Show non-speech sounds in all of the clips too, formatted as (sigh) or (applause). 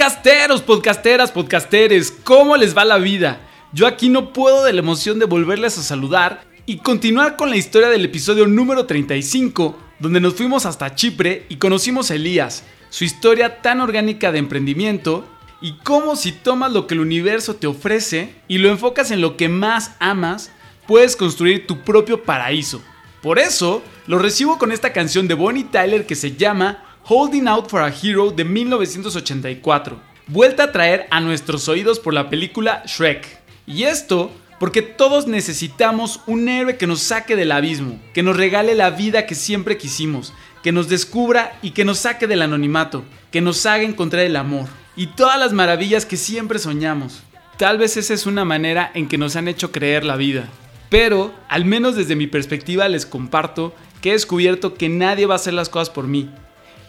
Podcasteros, podcasteras, podcasteres, ¿cómo les va la vida? Yo aquí no puedo de la emoción de volverles a saludar y continuar con la historia del episodio número 35, donde nos fuimos hasta Chipre y conocimos a Elías, su historia tan orgánica de emprendimiento y cómo si tomas lo que el universo te ofrece y lo enfocas en lo que más amas, puedes construir tu propio paraíso. Por eso, lo recibo con esta canción de Bonnie Tyler que se llama Holding Out for a Hero de 1984, vuelta a traer a nuestros oídos por la película Shrek. Y esto porque todos necesitamos un héroe que nos saque del abismo, que nos regale la vida que siempre quisimos, que nos descubra y que nos saque del anonimato, que nos haga encontrar el amor y todas las maravillas que siempre soñamos. Tal vez esa es una manera en que nos han hecho creer la vida. Pero, al menos desde mi perspectiva, les comparto que he descubierto que nadie va a hacer las cosas por mí.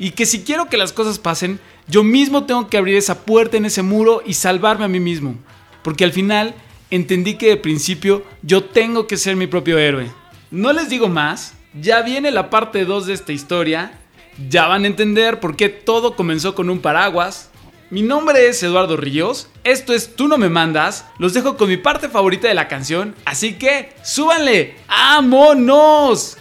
Y que si quiero que las cosas pasen, yo mismo tengo que abrir esa puerta en ese muro y salvarme a mí mismo. Porque al final entendí que de principio yo tengo que ser mi propio héroe. No les digo más, ya viene la parte 2 de esta historia, ya van a entender por qué todo comenzó con un paraguas. Mi nombre es Eduardo Ríos, esto es Tú no me mandas, los dejo con mi parte favorita de la canción, así que súbanle, ¡vámonos!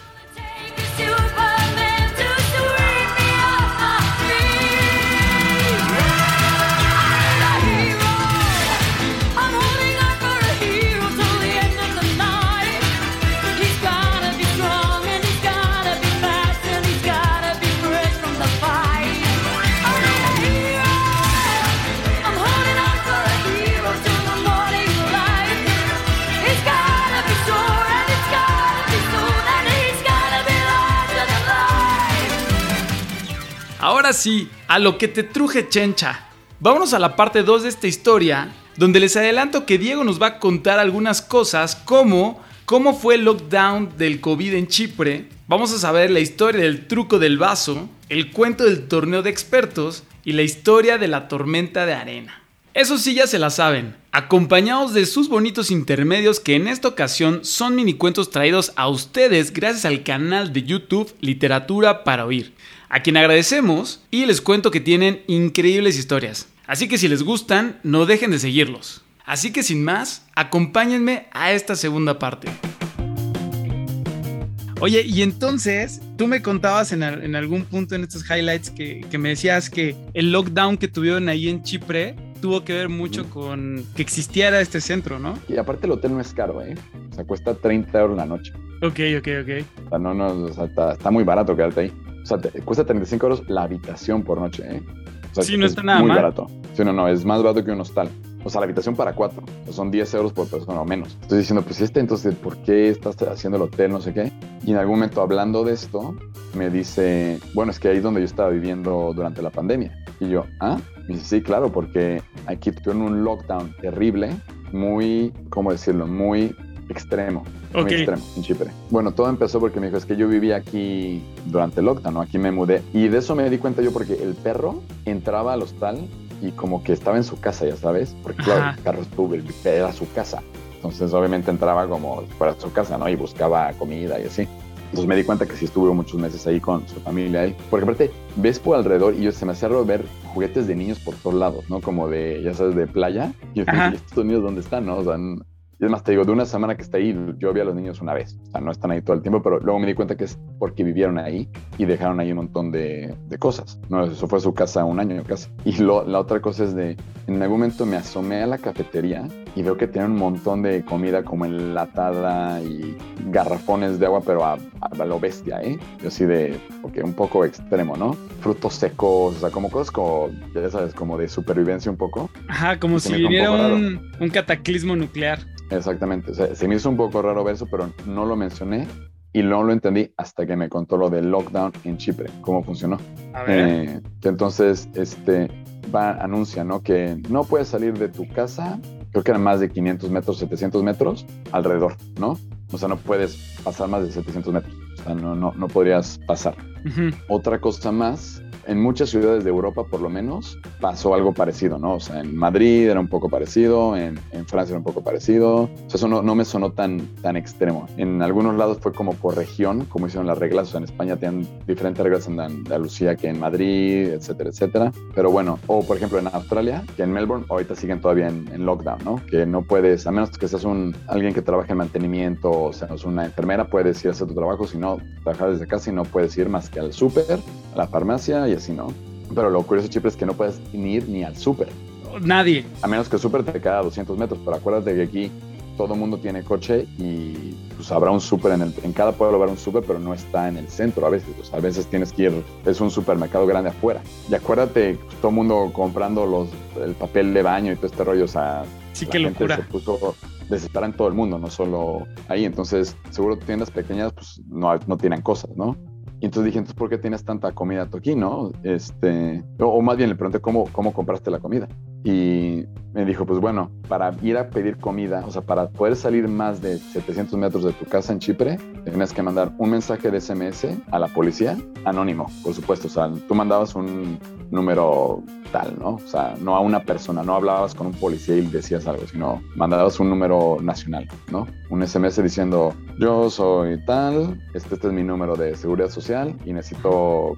Ahora sí, a lo que te truje chencha. Vámonos a la parte 2 de esta historia, donde les adelanto que Diego nos va a contar algunas cosas como cómo fue el lockdown del COVID en Chipre, vamos a saber la historia del truco del vaso, el cuento del torneo de expertos y la historia de la tormenta de arena. Eso sí ya se la saben, acompañados de sus bonitos intermedios que en esta ocasión son mini cuentos traídos a ustedes gracias al canal de YouTube Literatura para Oír a quien agradecemos y les cuento que tienen increíbles historias. Así que si les gustan, no dejen de seguirlos. Así que sin más, acompáñenme a esta segunda parte. Oye, y entonces tú me contabas en, algún punto en estos highlights que, me decías que el lockdown que tuvieron ahí en Chipre tuvo que ver mucho con que existiera este centro, ¿no? Y aparte el hotel no es caro, ¿eh? O sea, cuesta 30 euros la noche. Ok, ok, ok. O sea, no, no, o sea, está, está muy barato quedarte ahí. O sea, cuesta 35 euros la habitación por noche, ¿eh? O sea, sí, no está nada muy barato. Sí, no, no, es más barato que un hostal. O sea, la habitación para cuatro. son 10 euros por persona o menos. Estoy diciendo, pues este, entonces, ¿por qué estás haciendo el hotel? No sé qué. Y en algún momento hablando de esto, me dice, bueno, es que ahí es donde yo estaba viviendo durante la pandemia. Y yo, ¿ah? Me dice, sí, claro, porque aquí tuvieron un lockdown terrible, muy, ¿cómo decirlo? Muy extremo. Muy extremo en Chipre. Bueno, todo empezó porque me dijo, es que yo vivía aquí durante el lockdown, ¿no? Aquí me mudé. Y de eso me di cuenta yo porque el perro entraba al hostal y como que estaba en su casa, ya sabes. Porque claro, el perro estuvo, era su casa. Entonces obviamente entraba como fuera su casa, ¿no? Y buscaba comida y así. Entonces me di cuenta que sí estuvo muchos meses ahí con su familia ahí. Porque aparte, ves por alrededor y yo se me hacía ver juguetes de niños por todos lados, ¿no? Como de, ya sabes, de playa. Y yo dije, ¿estos niños dónde están, no? O sea, y es más, te digo, de una semana que está ahí, yo vi a los niños una vez. O sea, no están ahí todo el tiempo, pero luego me di cuenta que es porque vivieron ahí y dejaron ahí un montón de, de cosas. No, eso fue su casa un año casi. Y lo, la otra cosa es de, en algún momento me asomé a la cafetería y veo que tienen un montón de comida como enlatada y garrafones de agua, pero a, a lo bestia, ¿eh? Yo así de, porque un poco extremo, ¿no? Frutos secos, o sea, como cosas como, ya sabes, como de supervivencia un poco. Ajá, como si viniera un, un cataclismo nuclear. Exactamente. se me hizo un poco raro ver eso, pero no lo mencioné y no lo entendí hasta que me contó lo del lockdown en Chipre, cómo funcionó. A ver. Eh, entonces, este, va, anuncia, ¿no? Que no puedes salir de tu casa, creo que eran más de 500 metros, 700 metros alrededor, ¿no? O sea, no puedes pasar más de 700 metros. O sea, no, no, no podrías pasar. Otra cosa más en muchas ciudades de Europa, por lo menos, pasó algo parecido, ¿no? O sea, en Madrid era un poco parecido, en, en Francia era un poco parecido. O sea, eso no, no, me sonó tan, tan extremo. En algunos lados fue como por región, como hicieron las reglas. O sea, en España tienen diferentes reglas en Andalucía que en Madrid, etcétera, etcétera. Pero bueno, o por ejemplo en Australia, que en Melbourne ahorita siguen todavía en, en lockdown, ¿no? Que no puedes, a menos que seas un, alguien que trabaje en mantenimiento, o sea, una enfermera, puedes ir a hacer tu trabajo, si no, trabajar desde casa y no puedes ir más que al súper, a la farmacia y así, ¿no? Pero lo curioso, Chipre, es que no puedes ni ir ni al súper. Nadie. A menos que el súper te queda a 200 metros, pero acuérdate que aquí todo el mundo tiene coche y pues habrá un súper en, el, en cada pueblo habrá un súper, pero no está en el centro a veces. A veces tienes que ir, es un supermercado grande afuera. Y acuérdate, pues, todo el mundo comprando los, el papel de baño y todo este rollo, o sea, sí, qué locura. Se puso en todo el mundo, no solo ahí. Entonces, seguro tiendas pequeñas pues no, no tienen cosas, ¿no? Y entonces dije, ¿por qué tienes tanta comida tú aquí, no? Este, o, o, más bien le pregunté, ¿cómo, ¿cómo compraste la comida? Y me dijo, pues bueno, para ir a pedir comida, o sea, para poder salir más de 700 metros de tu casa en Chipre, tenías que mandar un mensaje de SMS a la policía, anónimo, por supuesto. O sea, tú mandabas un número tal, ¿no? O sea, no a una persona, no hablabas con un policía y decías algo, sino mandabas un número nacional, ¿no? Un SMS diciendo, yo soy tal, este, este es mi número de seguridad social y necesito,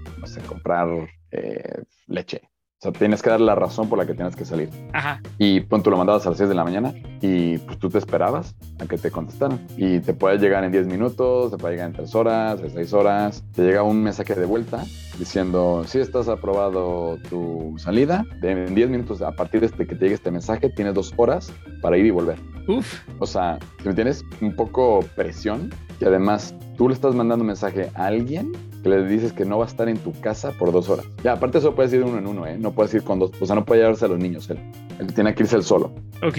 comprar eh, leche o sea, tienes que dar la razón por la que tienes que salir. Ajá. Y pronto lo mandabas a las 6 de la mañana y pues tú te esperabas a que te contestaran. Y te puede llegar en 10 minutos, te puede llegar en 3 horas, en 6 horas. Te llega un mensaje de vuelta diciendo, si estás aprobado tu salida, en 10 minutos a partir de este que te llegue este mensaje, tienes 2 horas para ir y volver. Uf. O sea, si me tienes un poco presión y además tú le estás mandando un mensaje a alguien que le dices que no va a estar en tu casa por dos horas. Ya, aparte eso puedes ir uno en uno, ¿eh? No puedes ir con dos, o sea, no puede llevarse a los niños él. Él tiene que irse él solo. Ok.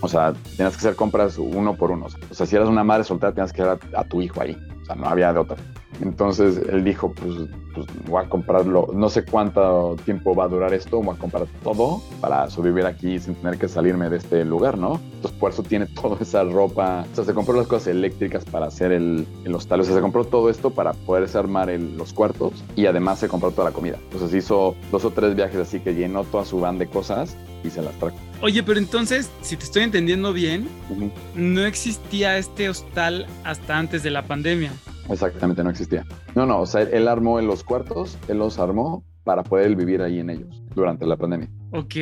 O sea, tienes que hacer compras uno por uno. O sea, si eras una madre soltera, tienes que llevar a, a tu hijo ahí. O sea, no había de otra. Entonces él dijo, pues, pues, voy a comprarlo, no sé cuánto tiempo va a durar esto, voy a comprar todo para sobrevivir aquí sin tener que salirme de este lugar, ¿no? Entonces por eso tiene (laughs) toda esa ropa, o sea, se compró las cosas eléctricas para hacer el, el hostal, o sea, se compró todo esto para poderse armar el, los cuartos y además se compró toda la comida. Entonces hizo dos o tres viajes así que llenó toda su van de cosas y se las trajo. Oye, pero entonces, si te estoy entendiendo bien, uh -huh. no existía este hostal hasta antes de la pandemia. Exactamente, no existía. No, no, o sea, él armó en los cuartos, él los armó para poder vivir ahí en ellos durante la pandemia. Ok,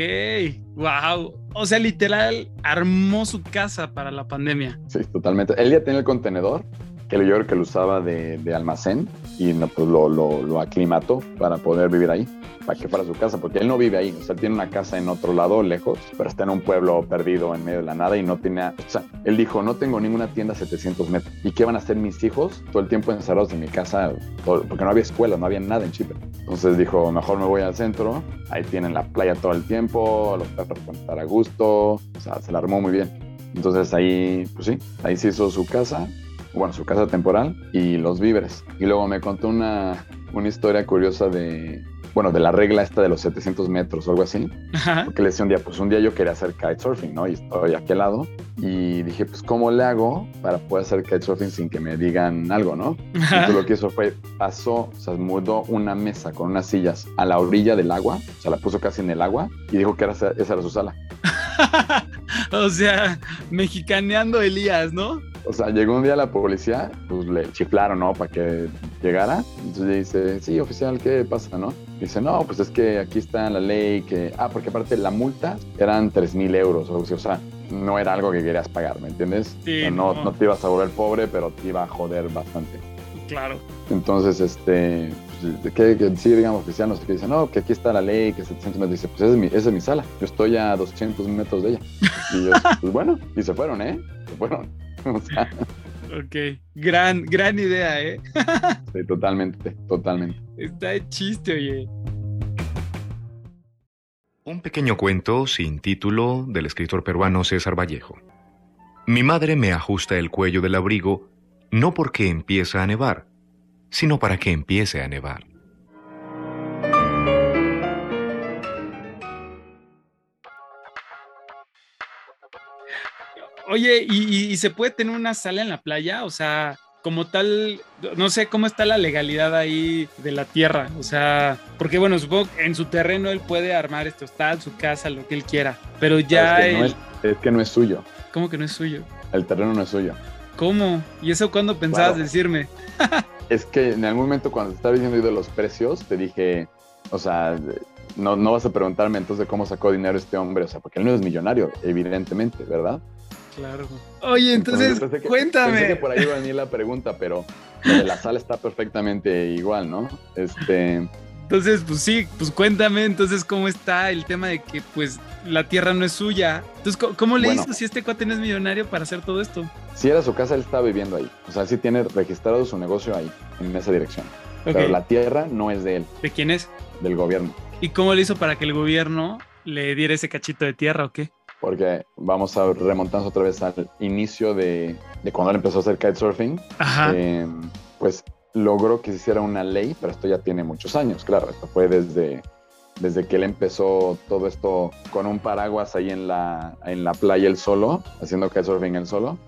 wow. O sea, literal, armó su casa para la pandemia. Sí, totalmente. Él ya tenía el contenedor, que yo creo que lo usaba de, de almacén y no, pues lo, lo, aclimató para poder vivir ahí, para que fuera su casa, porque él no vive ahí, o sea, tiene una casa en otro lado, lejos, pero está en un pueblo perdido en medio de la nada y no tiene, o sea, él dijo, no tengo ninguna tienda a 700 metros. ¿Y qué van a hacer mis hijos todo el tiempo encerrados en mi casa? Porque no había escuela, no había nada en Chipre. Entonces dijo, mejor me voy al centro, ahí tienen la playa todo el tiempo, los perros pueden estar a gusto, o sea, se la armó muy bien. Entonces ahí, pues sí, ahí se hizo su casa bueno, su casa temporal y los víveres. Y luego me contó una, una historia curiosa de, bueno, de la regla esta de los 700 metros o algo así. Ajá. Porque le decía un día, pues un día yo quería hacer kitesurfing, ¿no? Y estoy aquí al lado. Y dije, pues, ¿cómo le hago para poder hacer kitesurfing sin que me digan algo, ¿no? Entonces lo que hizo fue, pasó, o sea, mudó una mesa con unas sillas a la orilla del agua, o sea, la puso casi en el agua y dijo que era, esa era su sala. (laughs) o sea, mexicaneando Elías, ¿no? O sea, llegó un día la policía, pues le chiflaron, ¿no? Para que llegara. Entonces le dice, sí, oficial, ¿qué pasa, no? Dice, no, pues es que aquí está la ley que... Ah, porque aparte la multa eran 3 mil euros, o sea, no era algo que querías pagar, ¿me entiendes? Sí, no, no. no te ibas a volver pobre, pero te iba a joder bastante. Claro. Entonces, este, pues, que, que, sí, digamos, oficial, no sé qué, dice, no, que aquí está la ley, que 700 metros, dice, pues esa es mi, esa es mi sala, yo estoy a 200 metros de ella. Y yo, (laughs) pues bueno, y se fueron, ¿eh? Se fueron. (laughs) O sea, Ok, gran, gran idea, ¿eh? (laughs) sí, totalmente, totalmente. Está de chiste, oye. Un pequeño cuento sin título del escritor peruano César Vallejo. Mi madre me ajusta el cuello del abrigo no porque empieza a nevar, sino para que empiece a nevar. Oye, ¿y, se puede tener una sala en la playa? O sea, como tal, no sé cómo está la legalidad ahí de la tierra. O sea, porque bueno, supongo que en su terreno él puede armar esto, está su casa, lo que él quiera. Pero ya. Es que, es, que no es suyo. ¿Cómo que no es suyo? El terreno no es suyo. ¿Cómo? ¿Y eso cuándo pensabas decirme? (laughs) es que en algún momento cuando te estaba diciendo de los precios, te dije, o sea, no, no vas a preguntarme entonces cómo sacó dinero este hombre, o sea, porque él no es millonario, evidentemente, ¿verdad? Claro. Oye, entonces, cuéntame. Pensé que por ahí iba a venir la pregunta, pero lo de la sala está perfectamente igual, ¿no? Este. Entonces, pues sí, pues cuéntame entonces cómo está el tema de que pues la tierra no es suya. Entonces, ¿cómo, le hizo si este cuate no es millonario para hacer todo esto? Si era su casa, él estaba viviendo ahí. O sea, sí tiene registrado su negocio ahí, en esa dirección. Pero la tierra no es de él. ¿De quién es? Del gobierno. ¿Y cómo le hizo para que el gobierno le diera ese cachito de tierra o qué? Porque vamos a remontarnos otra vez al inicio de, cuando él empezó a hacer kitesurfing, eh, pues logró que se hiciera una ley, pero esto ya tiene muchos años, claro, esto fue desde, desde que él empezó todo esto con un paraguas ahí en la, en la playa él solo, haciendo kitesurfing él solo,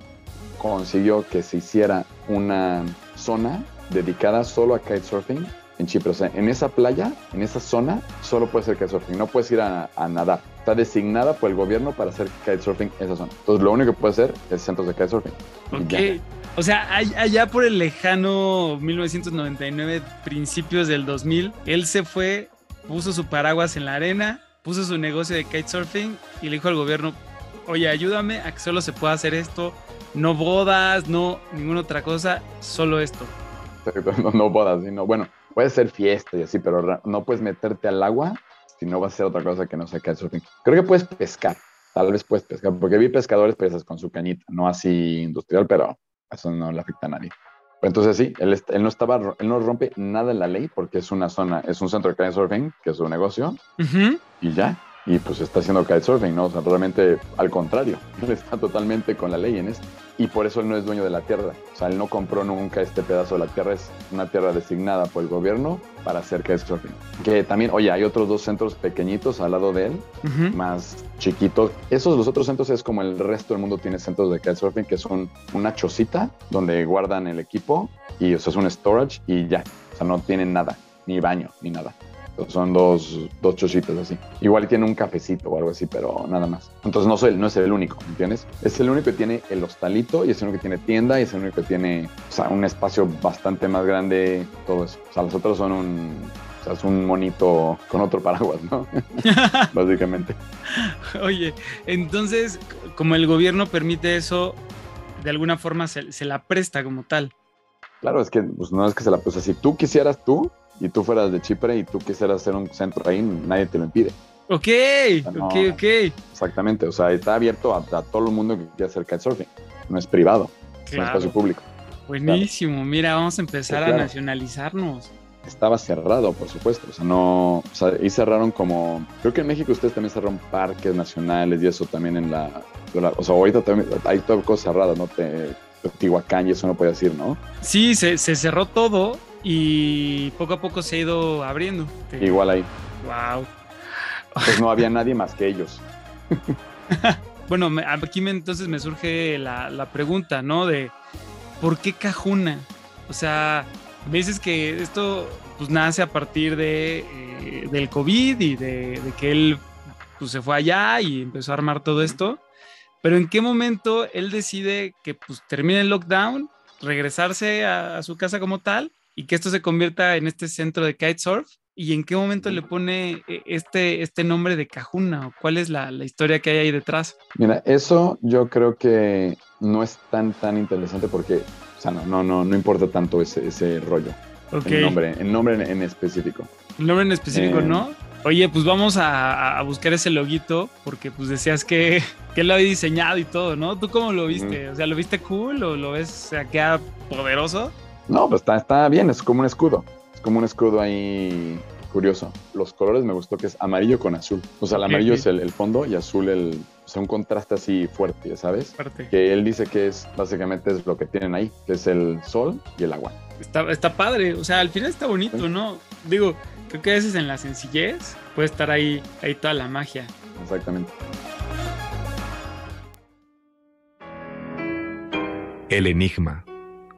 consiguió que se hiciera una zona dedicada solo a kitesurfing en Chipre. O sea, en esa playa, en esa zona, solo puedes hacer kitesurfing, no puedes ir a, nadar. Está designada por el gobierno para hacer kitesurfing en esa zona. Entonces, lo único que puedes hacer es centros de kitesurfing. Ok. O sea, allá por el lejano 1999, principios del 2000, él se fue, puso su paraguas en la arena, puso su negocio de kitesurfing y le dijo al gobierno, oye, ayúdame a que solo se pueda hacer esto, no bodas, no ninguna otra cosa, solo esto. (laughs) No, no bodas, sino, bueno, puede ser fiesta y así, pero no puedes meterte al agua si no vas a hacer otra cosa que no sea kitesurfing. Creo que puedes pescar, tal vez puedes pescar, porque vi pescadores pesas con su cañita, no así industrial, pero eso no le afecta a nadie. Entonces sí, él, él, no estaba, él no rompe nada en la ley porque es una zona, es un centro de kitesurfing, que es su negocio, y ya, y pues está haciendo kitesurfing, ¿no? O sea, realmente al contrario, (laughs) él está totalmente con la ley en esto y por eso él no es dueño de la tierra. O sea, él no compró nunca este pedazo de la tierra, es una tierra designada por el gobierno para hacer kitesurfing. Que también, oye, hay otros dos centros pequeñitos al lado de él, más chiquitos. Esos, los otros centros es como el resto del mundo tiene centros de kitesurfing, que son una chocita donde guardan el equipo y eso es un storage y ya. O sea, no tienen nada, ni baño, ni nada. Son dos, dos chocitos así. Igual tiene un cafecito o algo así, pero nada más. Entonces no, soy, no es el único, ¿entiendes? Es el único que tiene el hostalito y es el único que tiene tienda y es el único que tiene o sea, un espacio bastante más grande, todo eso. O sea, los otros son un, o sea, es un monito con otro paraguas, ¿no? (laughs) (laughs) Básicamente. Oye, entonces, como el gobierno permite eso, de alguna forma se, se la presta como tal. Claro, es que pues, no es que se la presta. Si tú quisieras tú, y tú fueras de Chipre y tú quisieras hacer un centro ahí, nadie te lo impide. Ok, ok, ok. Exactamente, o sea, está abierto a, todo el mundo que quiera hacer kitesurfing. No es privado, es un espacio público. Buenísimo, mira, vamos a empezar a nacionalizarnos. Estaba cerrado, por supuesto, o sea, no, o sea, y cerraron como, creo que en México ustedes también cerraron parques nacionales y eso también en la, o sea, ahorita también hay todo cosas cerradas, ¿no? Te, Teotihuacán y eso no puede decir, ¿no? Sí, se, se cerró todo y poco a poco se ha ido abriendo. Igual ahí. Wow. Pues no había nadie más que ellos. (laughs) bueno, aquí me, entonces me surge la, pregunta, ¿no? De ¿por qué Cajuna? O sea, me dices que esto pues nace a partir de, eh, del COVID y de, que él pues, se fue allá y empezó a armar todo esto. Pero ¿en qué momento él decide que pues termine el lockdown, regresarse a, a su casa como tal y que esto se convierta en este centro de kitesurf? ¿Y en qué momento le pone eh, este, este nombre de Cajuna? ¿O cuál es la, historia que hay ahí detrás? Mira, eso yo creo que no es tan, tan interesante porque, o sea, no, no, no, no importa tanto ese, ese rollo. El nombre, el nombre en, específico. El nombre en específico, eh, ¿no? Oye, pues vamos a, buscar ese loguito porque pues decías que, (laughs) que lo había diseñado y todo, ¿no? ¿Tú cómo lo viste? O sea, ¿lo viste cool o lo ves, o sea, queda poderoso? No, pues está, está bien, es como un escudo. Es como un escudo ahí curioso. Los colores me gustó que es amarillo con azul. O sea, el amarillo es el, fondo y azul el, o sea, un contraste así fuerte, ¿sabes? Fuerte. Que él dice que es básicamente es lo que tienen ahí, que es el sol y el agua. Está, está padre, o sea, al final está bonito, ¿no? Digo, creo que a veces en la sencillez puede estar ahí, ahí toda la magia. Exactamente. El enigma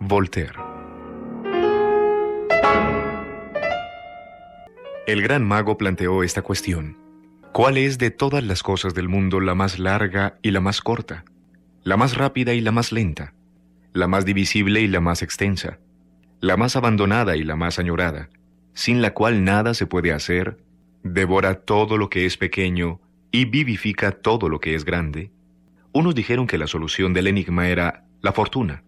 Voltaire. El gran mago planteó esta cuestión. ¿Cuál es de todas las cosas del mundo la más larga y la más corta? La más rápida y la más lenta? La más divisible y la más extensa? La más abandonada y la más añorada? Sin la cual nada se puede hacer, devora todo lo que es pequeño y vivifica todo lo que es grande. Unos dijeron que la solución del enigma era la fortuna,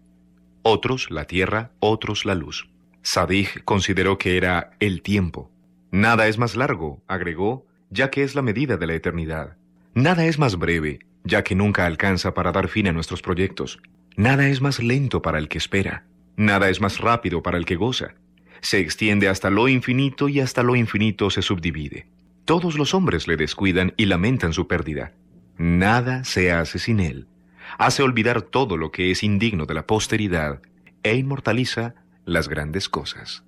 otros la tierra, otros la luz. Sadig consideró que era el tiempo. Nada es más largo, agregó, ya que es la medida de la eternidad. Nada es más breve, ya que nunca alcanza para dar fin a nuestros proyectos. Nada es más lento para el que espera. Nada es más rápido para el que goza. Se extiende hasta lo infinito y hasta lo infinito se subdivide. Todos los hombres le descuidan y lamentan su pérdida. Nada se hace sin él. Hace olvidar todo lo que es indigno de la posteridad e inmortaliza las grandes cosas.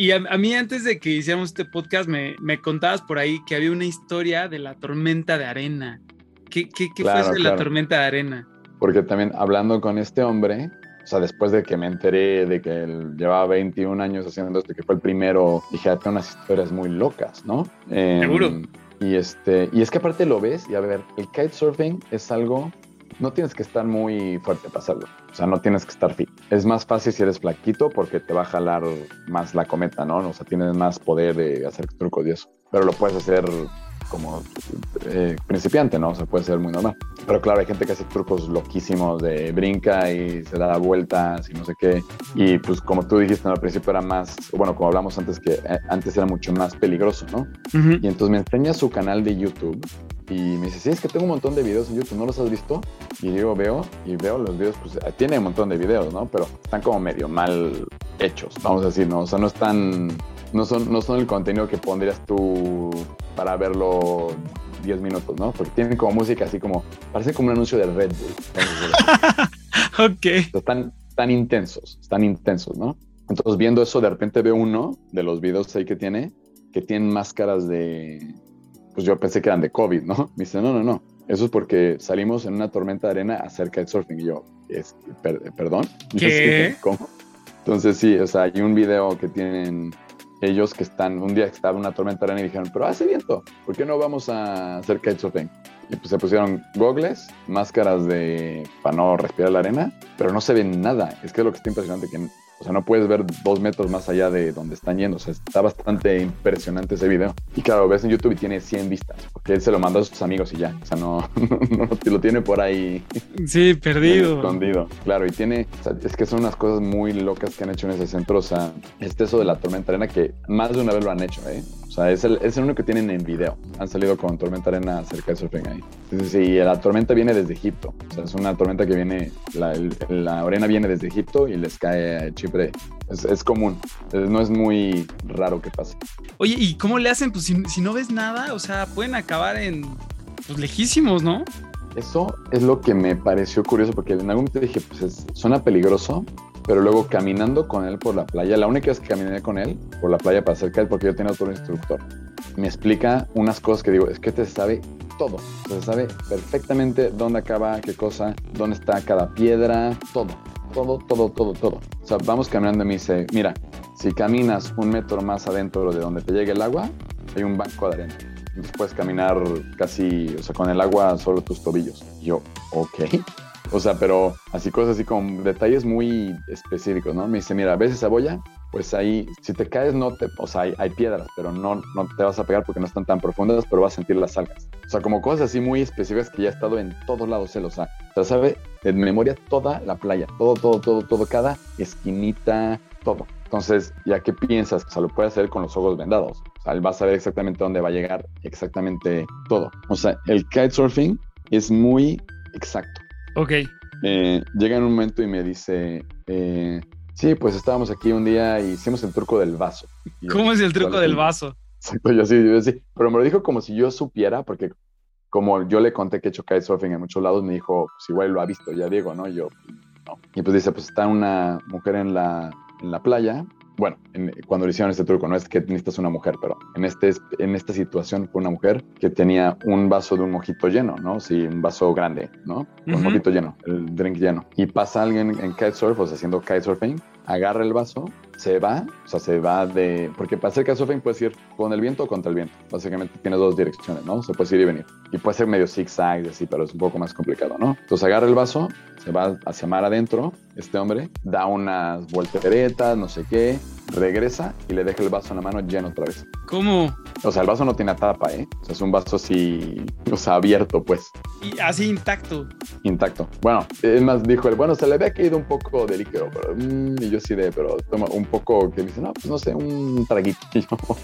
Y a, mí antes de que hiciéramos este podcast me, contabas por ahí que había una historia de la tormenta de arena. ¿Qué, qué, qué fue la tormenta de arena? Porque también hablando con este hombre, o sea, después de que me enteré de que él llevaba 21 años haciendo esto, que fue el primero, dije, ah, unas historias muy locas, ¿no? Em, Seguro. Y, este, y es que aparte lo ves, y a ver, el kitesurfing es algo no tienes que estar muy fuerte para hacerlo. O sea, no tienes que estar fit. Es más fácil si eres flaquito porque te va a jalar más la cometa, ¿no? O sea, tienes más poder de hacer trucos y eso. Pero lo puedes hacer como eh, principiante, ¿no? O sea, puede ser muy normal. Pero claro, hay gente que hace trucos loquísimos de brinca y se da vueltas y no sé qué. Y pues como tú dijiste al principio era más, bueno, como hablamos antes, que eh, antes era mucho más peligroso, ¿no? Y entonces me enseña su canal de YouTube y me dice, sí, es que tengo un montón de videos en YouTube, ¿no los has visto? Y digo, veo, y veo los videos, pues tiene un montón de videos, ¿no? Pero están como medio mal hechos, vamos a decir, ¿no? O sea, no están, no son, no son el contenido que pondrías tú para verlo 10 minutos, ¿no? Porque tienen como música así como, parece como un anuncio de Red Bull. (laughs) ok. Están tan intensos, están intensos, ¿no? Entonces viendo eso, de repente veo uno de los videos ahí que tiene, que tienen máscaras de, pues yo pensé que eran de COVID, ¿no? (laughs) Me dice, no, no, no. Eso es porque salimos en una tormenta de arena acerca del surfing. Y yo, es, perdón. (laughs) ¿Qué? ¿Cómo? Entonces sí, o sea, hay un video que tienen ellos que están, un día que estaba una tormenta de arena y dijeron, pero hace viento, ¿por qué no vamos a hacer kitesurfing? Y pues se pusieron gogles, máscaras de para no respirar la arena, pero no se ve nada. Es que es lo que está impresionante, que o sea, no puedes ver dos metros más allá de donde están yendo. O sea, está bastante impresionante ese video. Y claro, ves en YouTube y tiene 100 vistas, porque él se lo mandó a sus amigos y ya. O sea, no, (laughs) no, lo tiene por ahí. Sí, perdido. Escondido. Claro, y tiene, o sea, es que son unas cosas muy locas que han hecho en ese centro. O sea, este eso de la tormenta arena que más de una vez lo han hecho, ¿eh? Sea, es el, es el único que tienen en video. Han salido con tormenta arena cerca de surfing ahí. Sí, la tormenta viene desde Egipto. O sea, es una tormenta que viene, la, la arena viene desde Egipto y les cae a Chipre. Es, es común. no es muy raro que pase. Oye, ¿y cómo le hacen? Pues si, si no ves nada, o sea, pueden acabar en pues, lejísimos, ¿no? Eso es lo que me pareció curioso porque en algún momento dije, pues suena peligroso, pero luego caminando con él por la playa, la única vez que caminé con él por la playa para él, porque yo tenía otro instructor, me explica unas cosas que digo, es que te sabe todo, se sabe perfectamente dónde acaba, qué cosa, dónde está cada piedra, todo, todo, todo, todo, todo. O sea, vamos caminando y me dice, mira, si caminas un metro más adentro de donde te llegue el agua, hay un banco de arena. Entonces puedes caminar casi, o sea, con el agua solo tus tobillos. Yo, ok. O sea, pero así cosas así con detalles muy específicos, ¿no? Me dice, mira, ¿ves esa boya? Pues ahí, si te caes, no te, o sea, hay, piedras, pero no, no te vas a pegar porque no están tan profundas, pero vas a sentir las algas. O sea, como cosas así muy específicas que ya he estado en todos lados él, o sea, o sabe de memoria toda la playa, todo, todo, todo, todo, cada esquinita, todo. Entonces, ¿ya qué piensas? O sea, lo puede hacer con los ojos vendados. O sea, él va a saber exactamente dónde va a llegar, exactamente todo. O sea, el kitesurfing es muy exacto. Ok. Eh, llega en un momento y me dice, eh, sí, pues estábamos aquí un día y hicimos el truco del vaso. ¿Cómo es el truco del vaso? Exacto, yo sí, yo sí, pero me lo dijo como si yo supiera, porque como yo le conté que he hecho kitesurfing en muchos lados, me dijo, pues igual lo ha visto ya Diego, ¿no? Y yo, no. Y pues dice, pues está una mujer en la, en la playa, bueno, cuando le hicieron este truco, no es que necesitas una mujer, pero en, este, en esta situación fue una mujer que tenía un vaso de un mojito lleno, ¿no? Sí, un vaso grande, ¿no? Un mojito lleno, el drink lleno. Y pasa alguien en kitesurf, o sea, haciendo kitesurfing, agarra el vaso, se va, o sea, se va de... Porque para hacer kitesurfing puedes ir con el viento o contra el viento. Básicamente tiene dos direcciones, ¿no? Se puede ir y venir. Y puede ser medio zigzag, así, pero es un poco más complicado, ¿no? Entonces agarra el vaso, se va hacia mar adentro, este hombre, da unas volteretas, no sé qué, regresa y le deja el vaso en la mano lleno otra vez. ¿Cómo? O sea, el vaso no tiene tapa, ¿eh? O sea, es un vaso así, o sea, abierto, pues. Y así intacto. Intacto. Bueno, es más, dijo él, bueno, se le había caído un poco de líquido, pero, mm", y yo sí de, pero toma un poco, que dice, no, pues no sé, un traguito. Yo, (laughs) ok.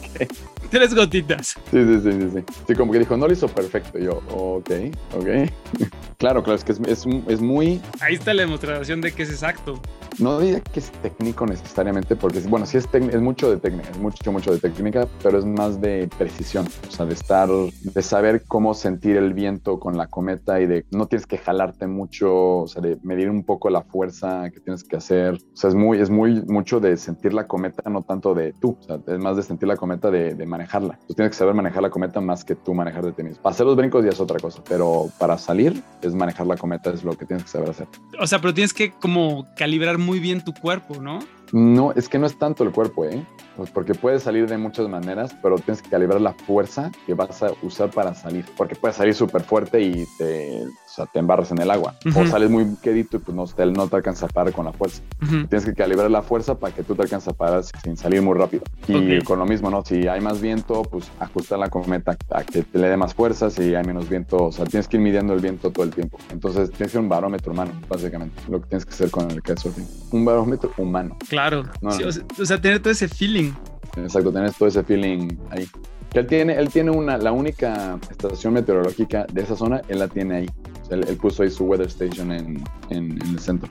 Tres gotitas. Sí, sí, sí, sí, sí. Sí, como que dijo, no lo hizo perfecto. Yo, ok, ok. (laughs) claro, claro, es que es, es, es muy... Ahí está la demostración de que es exacto no diría que es técnico necesariamente, porque bueno, sí es, es mucho de técnica, es mucho, mucho de técnica, pero es más de precisión, o sea, de estar, de saber cómo sentir el viento con la cometa y de no tienes que jalarte mucho, o sea, de medir un poco la fuerza que tienes que hacer, o sea, es muy, es muy, mucho de sentir la cometa, no tanto de tú, o sea, es más de sentir la cometa de, de manejarla. Tú tienes que saber manejar la cometa más que tú manejar de ti mismo. Para hacer los brincos ya es otra cosa, pero para salir es manejar la cometa, es lo que tienes que saber hacer. O sea, pero tienes que como calibrar muy bien tu cuerpo, ¿no? No, es que no es tanto el cuerpo, ¿eh? Pues porque puede salir de muchas maneras, pero tienes que calibrar la fuerza que vas a usar para salir. Porque puedes salir súper fuerte y te, sea, te embarras en el agua. O sales muy quedito y pues no te, no te alcanza a parar con la fuerza. Tienes que calibrar la fuerza para que tú te alcances a parar sin salir muy rápido. Y con lo mismo, ¿no? Si hay más viento, pues ajustar la cometa a que te le dé más fuerza. Si hay menos viento, o sea, tienes que ir midiendo el viento todo el tiempo. Entonces tienes que ser un barómetro humano, básicamente. Lo que tienes que hacer con el kitesurfing. Un barómetro humano. Claro. o sea, tener todo ese feeling. Exacto, tienes todo ese feeling ahí. Que él tiene, él tiene una, la única estación meteorológica de esa zona, él la tiene ahí. él, puso ahí su weather station en, en, el centro.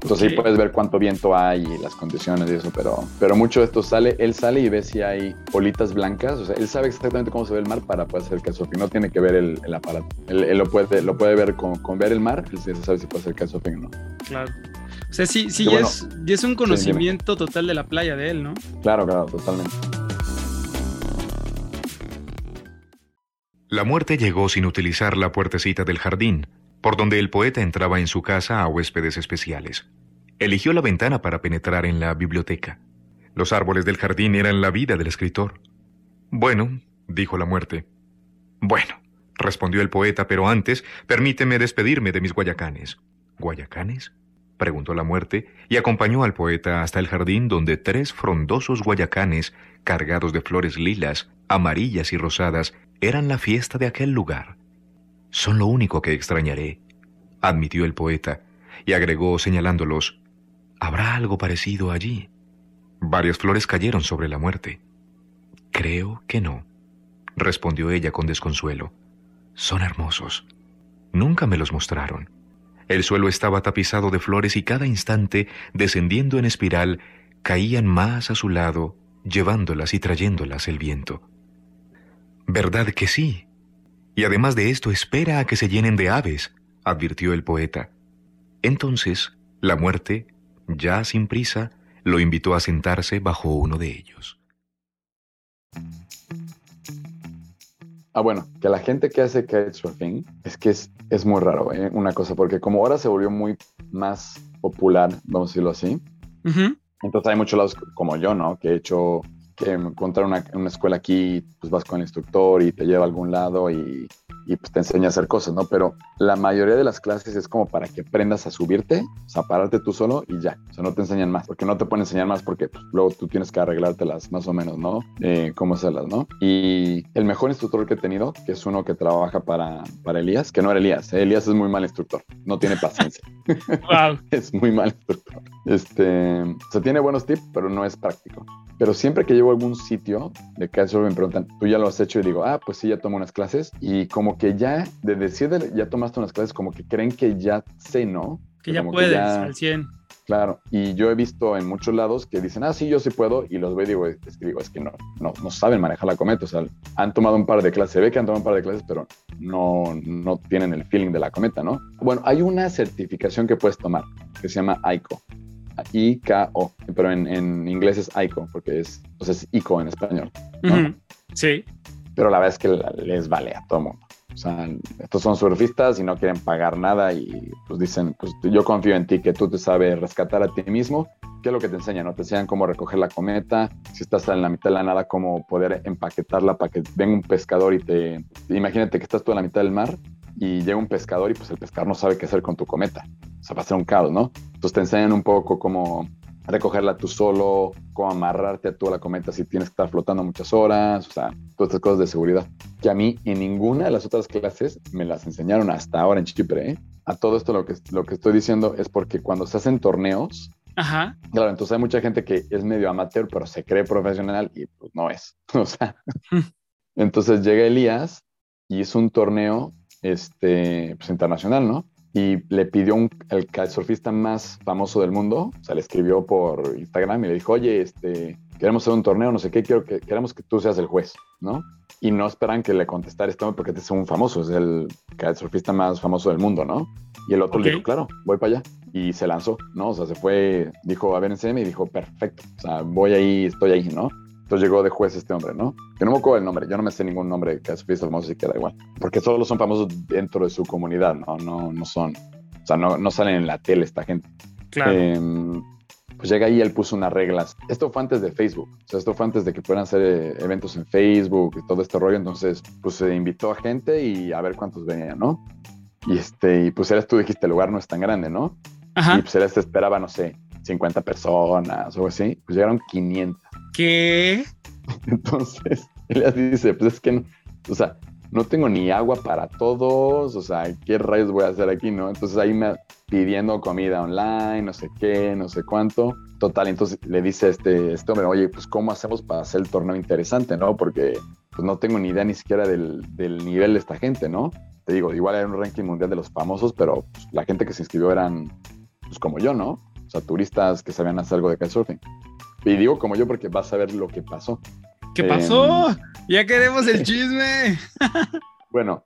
Entonces ahí puedes ver cuánto viento hay y las condiciones y eso, pero, pero mucho de esto sale, él sale y ve si hay bolitas blancas, o sea, él sabe exactamente cómo se ve el mar para poder hacer kitesurfing, no tiene que ver el, el aparato. Él, él, lo, puede, lo puede ver con, con ver el mar, él sabe si puede hacer kitesurfing o no. Claro. O sea, sí, sí, ya, es, es, un conocimiento total de la playa de él, ¿no? Claro, claro, totalmente. La muerte llegó sin utilizar la puertecita del jardín, por donde el poeta entraba en su casa a huéspedes especiales. Eligió la ventana para penetrar en la biblioteca. Los árboles del jardín eran la vida del escritor. Bueno, dijo la muerte. Bueno, respondió el poeta, pero antes permíteme despedirme de mis guayacanes. ¿Guayacanes? Preguntó la muerte, y acompañó al poeta hasta el jardín donde tres frondosos guayacanes, cargados de flores lilas, amarillas y rosadas, eran la fiesta de aquel lugar. Son lo único que extrañaré, admitió el poeta, y agregó señalándolos, ¿habrá algo parecido allí? Varias flores cayeron sobre la muerte. Creo que no, respondió ella con desconsuelo. Son hermosos. Nunca me los mostraron. El suelo estaba tapizado de flores y cada instante, descendiendo en espiral, caían más a su lado, llevándolas y trayéndolas el viento. ¿Verdad que sí? Y además de esto, espera a que se llenen de aves, advirtió el poeta. Entonces, la muerte, ya sin prisa, lo invitó a sentarse bajo uno de ellos. Ah, bueno, que la gente que hace kitesurfing es que es, es muy raro, ¿eh? una cosa, porque como ahora se volvió muy más popular, vamos a decirlo así, entonces hay muchos lados como yo, ¿no? Que he hecho, que encontrar una, una escuela aquí, pues vas con el instructor y te lleva a algún lado y y pues te enseña a hacer cosas, ¿no? Pero la mayoría de las clases es como para que aprendas a subirte, o sea, pararte tú solo y ya, o sea, no te enseñan más, porque no te pueden enseñar más porque pues, luego tú tienes que arreglártelas más o menos, ¿no? Eh, cómo hacerlas, ¿no? Y el mejor instructor que he tenido, que es uno que trabaja para, para Elías, que no era Elías, ¿eh? Elías es muy mal instructor, no tiene paciencia. (laughs) Wow. (laughs) es muy mal instructor. Este, o sea, tiene buenos tips, pero no es práctico. Pero siempre que llevo a algún sitio de caso me preguntan, ¿tú ya lo has hecho? Y digo, ah, pues sí, ya tomo unas clases. Y como que ya, de decir ya tomaste unas clases, como que creen que ya sé, ¿no? Que ya puedes, al 100. Claro, y yo he visto en muchos lados que dicen, ah, sí, yo sí puedo, y los veo y digo, es que, digo, es que no, no, no saben manejar la cometa, o sea, han tomado un par de clases, se ve que han tomado un par de clases, pero no, no tienen el feeling de la cometa, ¿no? Bueno, hay una certificación que puedes tomar que se llama ICO, I-K-O, pero en, en, inglés es ICO, porque es, sea, es ICO en español. ¿no? Sí. Pero la verdad es que les vale a todo mundo. O sea, estos son surfistas y no quieren pagar nada y pues dicen, pues yo confío en ti que tú te sabes rescatar a ti mismo. ¿Qué es lo que te enseñan? ¿no? Te enseñan cómo recoger la cometa, si estás en la mitad de la nada, cómo poder empaquetarla para que venga un pescador y te... Imagínate que estás tú en la mitad del mar y llega un pescador y pues el pescador no sabe qué hacer con tu cometa. O sea, va a ser un caos, ¿no? Entonces te enseñan un poco cómo recogerla tú solo, cómo amarrarte a tú a la cometa si tienes que estar flotando muchas horas, o sea, todas estas cosas de seguridad. Que a mí en ninguna de las otras clases me las enseñaron hasta ahora en Chipre. ¿eh? A todo esto lo que, lo que estoy diciendo es porque cuando se hacen torneos, Ajá. Claro, entonces hay mucha gente que es medio amateur, pero se cree profesional y pues no es. (laughs) O sea, (laughs) entonces llega Elías y hizo un torneo este, pues, internacional, ¿no? Y le pidió un, el surfista más famoso del mundo, o sea, le escribió por Instagram y le dijo, oye, este, queremos hacer un torneo, no sé qué, quiero que, queremos que tú seas el juez, ¿no? Y no esperan que le contestara hombre porque este es un famoso, es el surfista más famoso del mundo, ¿no? Y el otro le dijo, claro, voy para allá. Y se lanzó, ¿no? O sea, se fue, dijo, a ver, enséñame, y dijo, perfecto, o sea, voy ahí, estoy ahí, ¿no? Entonces llegó de juez este hombre, ¿no? Que no me acuerdo el nombre, yo no me sé ningún nombre que surfista famoso, así que da igual. Porque solo son famosos dentro de su comunidad, ¿no? No, no son, o sea, no, no salen en la tele esta gente. Claro. Eh, pues llega ahí, él puso unas reglas. Esto fue antes de Facebook, o sea, esto fue antes de que puedan hacer eh, eventos en Facebook y todo este rollo. Entonces, pues se invitó a gente y a ver cuántos venían, ¿no? Y este, y pues eres tú dijiste, el lugar no es tan grande, ¿no? Ajá. Y pues él se esperaba, no sé, 50 personas o así. Pues llegaron 500. ¿Qué? (laughs) Entonces, él dice, pues es que, no, o sea, no tengo ni agua para todos, o sea, ¿qué rayos voy a hacer aquí, no? Entonces ahí me pidiendo comida online, no sé qué, no sé cuánto. Total, entonces le dice este, este hombre, oye, pues ¿cómo hacemos para hacer el torneo interesante, no? Porque pues no tengo ni idea ni siquiera del, del nivel de esta gente, ¿no? Te digo, igual era un ranking mundial de los famosos, pero pues, la gente que se inscribió eran, pues como yo, ¿no? O sea, turistas que sabían hacer algo de kitesurfing. Y digo como yo porque vas a ver lo que pasó. ¿Qué pasó? ya queremos el (laughs) chisme. bueno,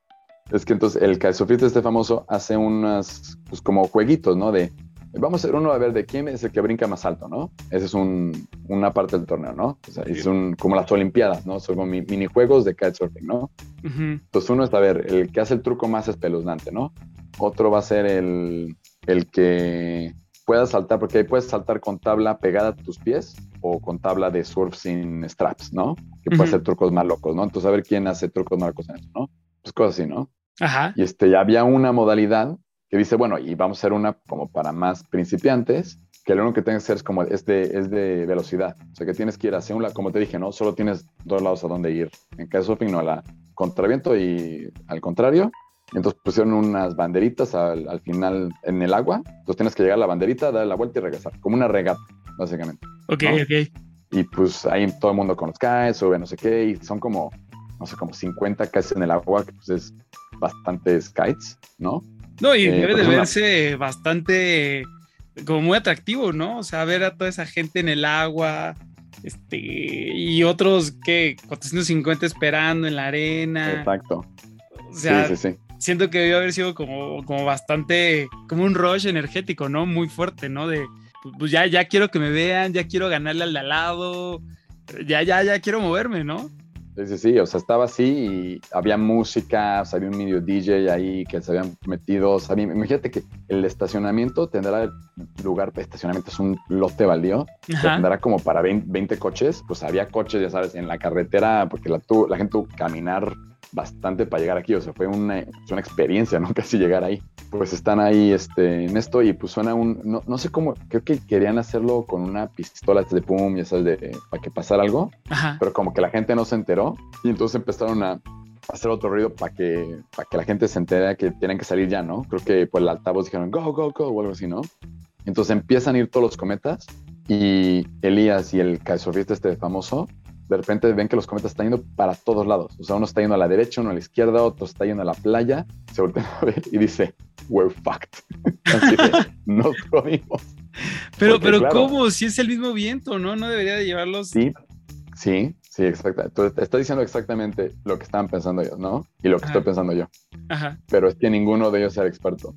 es que entonces el kitesurfista este famoso hace unas, pues como jueguitos, ¿no? De, vamos a hacer uno a ver de quién es el que brinca más alto, ¿no? Esa es un, una parte del torneo, ¿no? O sea, es un, como las Olimpiadas, ¿no? Son como minijuegos de kitesurfing, ¿no? Uh -huh. Entonces uno es, a ver, el que hace el truco más espeluznante, ¿no? Otro va a ser el, el que pueda saltar, porque ahí puedes saltar con tabla pegada a tus pies o con tabla de surf sin straps, ¿no? Que puede uh -huh. hacer trucos más locos, ¿no? Entonces, a ver quién hace trucos más locos en eso, ¿no? Pues cosas así, ¿no? Ajá. Y este, ya había una modalidad que dice, bueno, y vamos a hacer una como para más principiantes, que lo único que tienes que hacer es como, es de, es de velocidad. O sea, que tienes que ir hacia un lado, como te dije, ¿no? Solo tienes dos lados a donde ir. En caso surfing, no, a la contraviento y al contrario. Entonces pusieron unas banderitas al, al, final en el agua. Entonces tienes que llegar a la banderita, dar la vuelta y regresar. Como una regata, básicamente. Ok, ¿no? ok. Y pues ahí todo el mundo con los kites, sube no sé qué, y son como, no sé, como 50 kites en el agua, que pues es bastantes kites, ¿no? No, y Eh, debe de ejemplo, verse bastante, como muy atractivo, ¿no? O sea, ver a toda esa gente en el agua, este, y otros que 450 esperando en la arena. Exacto. O sea, sí, sí, sí. siento que debió haber sido como, como bastante, como un rush energético, ¿no? Muy fuerte, ¿no? De, pues ya, ya quiero que me vean, ya quiero ganarle al de al lado, ya, ya, ya quiero moverme, ¿no? Sí, sí, sí, o sea, estaba así y había música, o sea, había un medio DJ ahí que se habían metido, o sea, imagínate que el estacionamiento tendrá lugar, estacionamiento es un lote baldío, tendrá como para 20, 20 coches, pues había coches, ya sabes, en la carretera, porque la, tu- la gente tuvo que caminar bastante para llegar aquí, o sea, fue una, pues, una experiencia, ¿no? (laughs) Casi llegar ahí. Pues están ahí este, en esto y pues suena un, no, no sé cómo, creo que querían hacerlo con una pistola de pum, ya sabes, de, para que pasara algo, Ajá. pero como que la gente no se enteró y entonces empezaron a hacer otro ruido para que, para que la gente se entere que tienen que salir ya, ¿no? Creo que por el altavoz dijeron go, go, go o algo así, ¿no? Entonces empiezan a ir todos los cometas y Elías y el kitesurfista este famoso, de repente ven que los cometas están yendo para todos lados. O sea, uno está yendo a la derecha, uno a la izquierda, otro está yendo a la playa, se voltean a ver y dice, we're fucked. (laughs) Así nos jodimos. Pero, Porque, pero claro. ¿cómo? Si es el mismo viento, ¿no? No debería de llevarlos. Sí, sí, sí, exacto. Entonces, te estoy diciendo exactamente lo que estaban pensando ellos, ¿no? Y lo que Ajá. estoy pensando yo. Ajá. Pero es que ninguno de ellos era experto.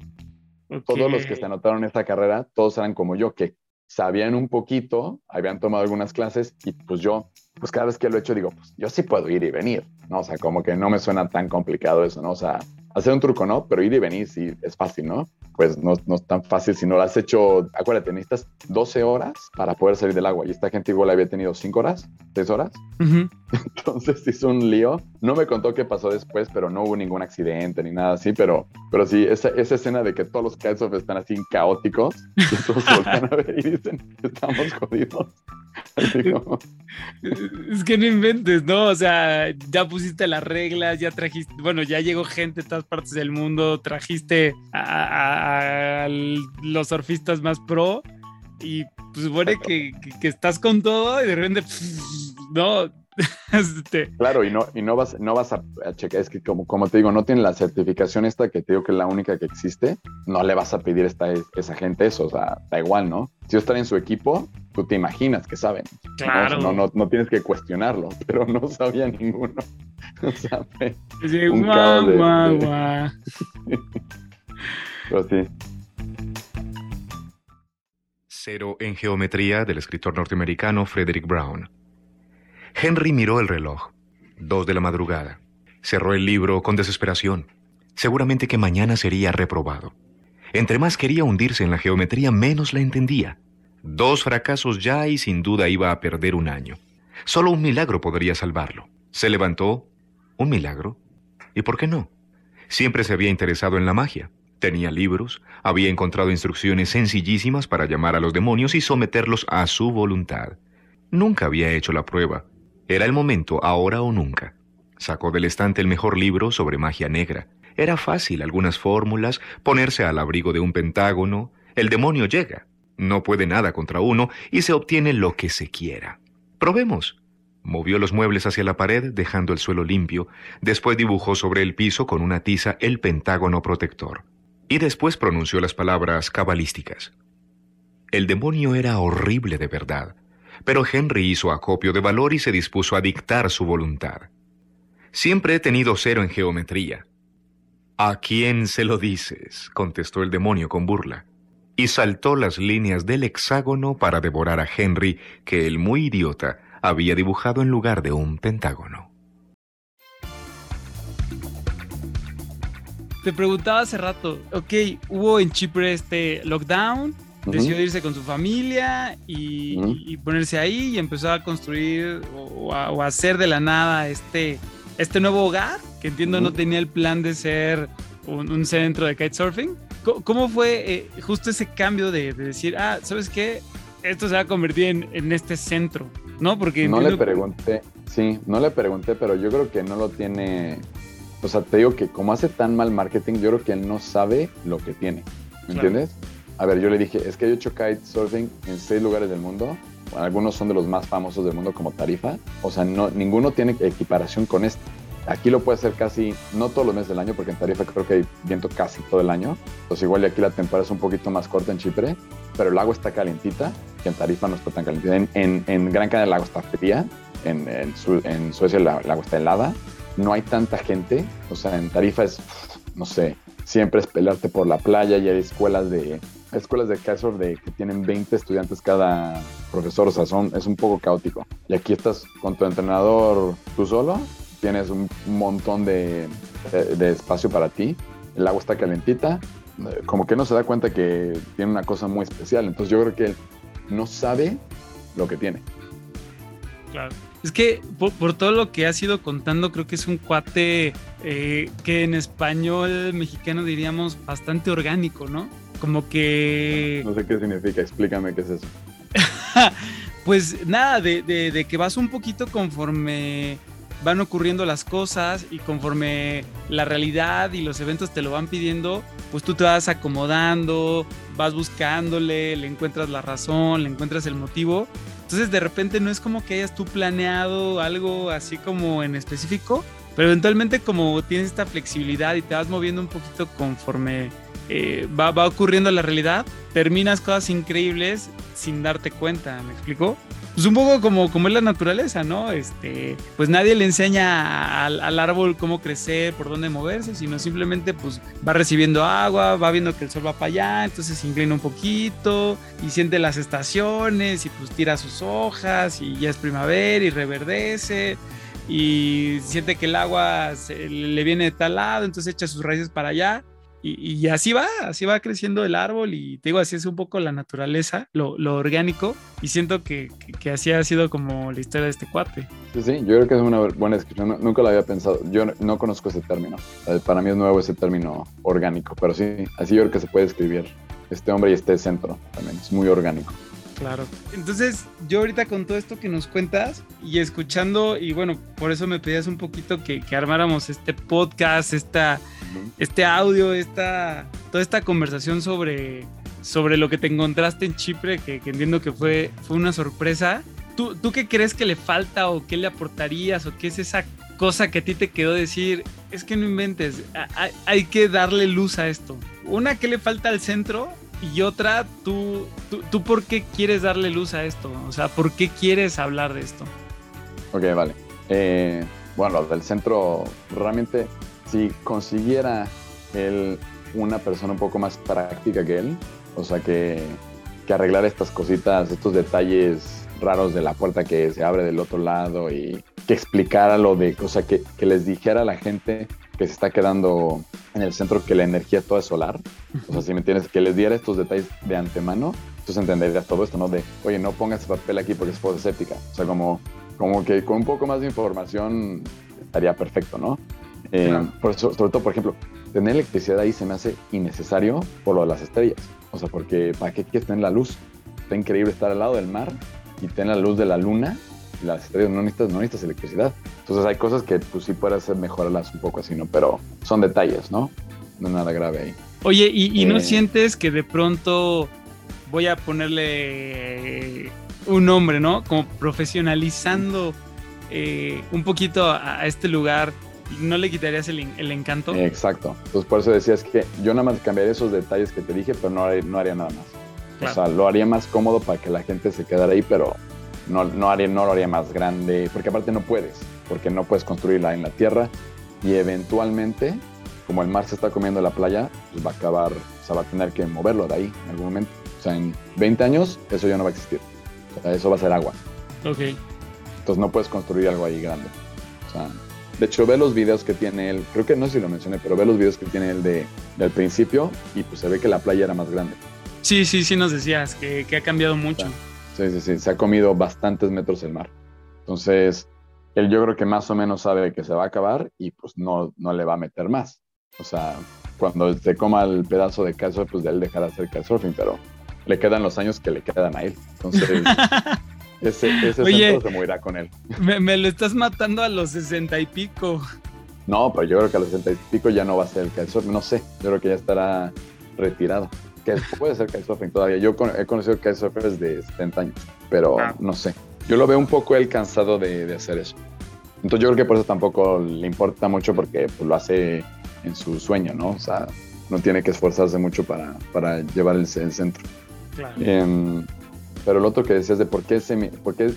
Todos los que se anotaron en esta carrera, todos eran como yo, que sabían un poquito, habían tomado algunas clases y pues yo, pues cada vez que lo he hecho digo, pues yo sí puedo ir y venir, ¿no? O sea, como que no me suena tan complicado eso, ¿no? O sea, hacer un truco, ¿no? Pero ir y venir sí es fácil, ¿no? Pues no, no es tan fácil si no lo has hecho, acuérdate, necesitas 12 horas para poder salir del agua y esta gente igual había tenido 5 horas, 6 horas. (laughs) Entonces hizo un lío. No me contó qué pasó después, pero no hubo ningún accidente ni nada así, pero, pero sí, esa, esa escena de que todos los kitesurf están así caóticos (laughs) y todos voltean a ver y dicen, estamos jodidos. (laughs) Es que no inventes, ¿no? O sea, ya pusiste las reglas, ya trajiste, bueno, ya llegó gente todas partes del mundo, trajiste a, los surfistas más pro y pues supone que, que, estás con todo y de repente, (laughs) no, (laughs) este... Claro, y no, y no vas, no vas a, checar, es que como, como te digo, no tiene la certificación esta que te digo que es la única que existe, no le vas a pedir a esa gente eso, o sea, da igual, ¿no? Si están en su equipo, tú te imaginas que saben. Claro. No, no, no, tienes que cuestionarlo, (laughs) pero no sabía ninguno. (laughs) O sea, un guau, guau, guau. (laughs) pero sí. Cero en geometría del escritor norteamericano Frederick Brown. Henry miró el reloj. Dos de la madrugada. Cerró el libro con desesperación. Seguramente que mañana sería reprobado. Entre más quería hundirse en la geometría, menos la entendía. Dos fracasos ya y sin duda iba a perder un año. Solo un milagro podría salvarlo. Se levantó. ¿Un milagro? ¿Y por qué no? Siempre se había interesado en la magia. Tenía libros, había encontrado instrucciones sencillísimas para llamar a los demonios y someterlos a su voluntad. Nunca había hecho la prueba, era el momento, ahora o nunca. Sacó del estante el mejor libro sobre magia negra. Era fácil algunas fórmulas, ponerse al abrigo de un pentágono. El demonio llega. No puede nada contra uno y se obtiene lo que se quiera. Probemos. Movió los muebles hacia la pared, dejando el suelo limpio. Después dibujó sobre el piso con una tiza el pentágono protector. Y después pronunció las palabras cabalísticas. El demonio era horrible de verdad pero Henry hizo acopio de valor y se dispuso a dictar su voluntad. Siempre he tenido cero en geometría. ¿A quién se lo dices? contestó el demonio con burla, y saltó las líneas del hexágono para devorar a Henry, que el muy idiota había dibujado en lugar de un pentágono. Te preguntaba hace rato, ok, hubo en Chipre este lockdown, decidió irse con su familia y, ponerse ahí y empezó a construir o, a, hacer de la nada este, este nuevo hogar, que entiendo no tenía el plan de ser un, centro de kitesurfing. ¿Cómo, fue eh, justo ese cambio de, decir, ah, ¿sabes qué? Esto se va a convertir en, este centro, ¿no? Porque no le pregunté, sí, no le pregunté, pero yo creo que no lo tiene. O sea, te digo que como hace tan mal marketing, yo creo que él no sabe lo que tiene. ¿Me entiendes? A ver, yo le dije, es que yo he hecho kitesurfing en seis lugares del mundo. Algunos son de los más famosos del mundo como Tarifa. O sea, no, ninguno tiene equiparación con este. Aquí lo puede hacer casi, no todos los meses del año, porque en Tarifa creo que hay viento casi todo el año. Entonces igual y aquí la temporada es un poquito más corta en Chipre, pero el agua está calientita, que en Tarifa no está tan calientita. En, Gran Canaria el agua está fría, en, en, Suecia el, agua está helada. No hay tanta gente, o sea, en Tarifa es, no sé, siempre es pelearte por la playa y hay escuelas de escuelas de de que tienen 20 estudiantes cada profesor, o sea, son, es un poco caótico. Y aquí estás con tu entrenador tú solo, tienes un montón de, de, espacio para ti, el agua está calentita, como que no se da cuenta que tiene una cosa muy especial, entonces yo creo que él no sabe lo que tiene. Claro. Es que por, todo lo que has ido contando, creo que es un cuate eh, que en español mexicano diríamos bastante orgánico, ¿no? Como que... No sé qué significa, explícame qué es eso. (laughs) pues nada, de, que vas un poquito conforme van ocurriendo las cosas y conforme la realidad y los eventos te lo van pidiendo, pues tú te vas acomodando, vas buscándole, le encuentras la razón, le encuentras el motivo. Entonces de repente no es como que hayas tú planeado algo así como en específico, pero eventualmente como tienes esta flexibilidad y te vas moviendo un poquito conforme eh, va, va ocurriendo la realidad, terminas cosas increíbles sin darte cuenta, ¿me explico? pues un poco como, como es la naturaleza, ¿no? Este, pues nadie le enseña al, árbol cómo crecer, por dónde moverse, sino simplemente pues va recibiendo agua, va viendo que el sol va para allá, entonces se inclina un poquito y siente las estaciones y pues tira sus hojas y ya es primavera y reverdece y siente que el agua le viene de tal lado, entonces echa sus raíces para allá y, así va, así va creciendo el árbol y te digo, así es un poco la naturaleza, lo, orgánico y siento que, que, así ha sido como la historia de este cuate. Sí, sí, yo creo que es una buena descripción, nunca lo había pensado, yo no conozco ese término, para mí es nuevo ese término orgánico, pero sí, así yo creo que se puede escribir este hombre y este centro también, es muy orgánico. Claro. Entonces, yo ahorita con todo esto que nos cuentas y escuchando, y bueno, por eso me pedías un poquito que, que armáramos este podcast, esta, este audio, esta, toda esta conversación sobre, sobre lo que te encontraste en Chipre, que, entiendo que fue, fue una sorpresa. ¿Tú, ¿Tú qué crees que le falta o qué le aportarías o qué es esa cosa que a ti te quedó decir? Es que no inventes, hay, hay que darle luz a esto. Una, ¿qué le falta al centro? Y otra, ¿tú, tú, por qué quieres darle luz a esto? O sea, ¿por qué quieres hablar de esto? Ok, vale. Eh, bueno, del centro, realmente, si consiguiera él una persona un poco más práctica que él, o sea, que, que arreglar estas cositas, estos detalles raros de la puerta que se abre del otro lado y que explicara lo de, o sea, que, que les dijera a la gente que se está quedando en el centro que la energía toda es solar. O sea, si me entiendes, que les diera estos detalles de antemano, entonces entenderías todo esto, ¿no? De, oye, no pongas ese papel aquí porque es foto séptica. O sea, como, como que con un poco más de información estaría perfecto, ¿no? Eh, por sobre todo, por ejemplo, tener electricidad ahí se me hace innecesario por lo de las estrellas. O sea, porque ¿para qué quieres tener la luz? Está increíble estar al lado del mar y tener la luz de la luna las estrellas no necesitas, no necesitas electricidad. Entonces hay cosas que pues sí puedes hacer mejorarlas un poco así, ¿no? Pero son detalles, ¿no? No nada grave ahí. Oye, ¿y, no eh, sientes que de pronto voy a ponerle un nombre, ¿no? Como profesionalizando eh, un poquito a, este lugar, ¿no le quitarías el, encanto? Exacto. Entonces por eso decías que yo nada más cambiaría esos detalles que te dije, pero no haría, no haría nada más. O sea, lo haría más cómodo para que la gente se quedara ahí, pero no, no, haría, no lo haría más grande, porque aparte no puedes, porque no puedes construirla en la tierra y eventualmente, como el mar se está comiendo la playa, pues va a acabar, o sea, va a tener que moverlo de ahí en algún momento. O sea, en 20 años eso ya no va a existir. O sea, eso va a ser agua. Ok. Entonces no puedes construir algo ahí grande. O sea, de hecho, ve los videos que tiene él, creo que no sé si lo mencioné, pero ve los videos que tiene él de, del principio y pues se ve que la playa era más grande. Sí, sí, sí nos decías que, que ha cambiado mucho. Sí, sí, sí, se ha comido bastantes metros el mar. Entonces, él yo creo que más o menos sabe que se va a acabar y pues no, no le va a meter más. O sea, cuando se coma el pedazo de calcio, pues de él dejará de hacer kitesurfing, pero le quedan los años que le quedan a él. Entonces, (laughs) ese, ese centro se morirá con él. Me, lo estás matando a los sesenta y pico. No, pero yo creo que a los sesenta y pico ya no va a ser el kitesurfing. No sé, yo creo que ya estará retirado que puede ser kitesurfing todavía. Yo he conocido kitesurfers de 70 años, pero ah. no sé. Yo lo veo un poco él cansado de, hacer eso. Entonces yo creo que por eso tampoco le importa mucho porque pues, lo hace en su sueño, ¿no? O sea, no tiene que esforzarse mucho para, para llevar el, centro. Claro. Em, pero lo otro que decías de por qué, se me, por qué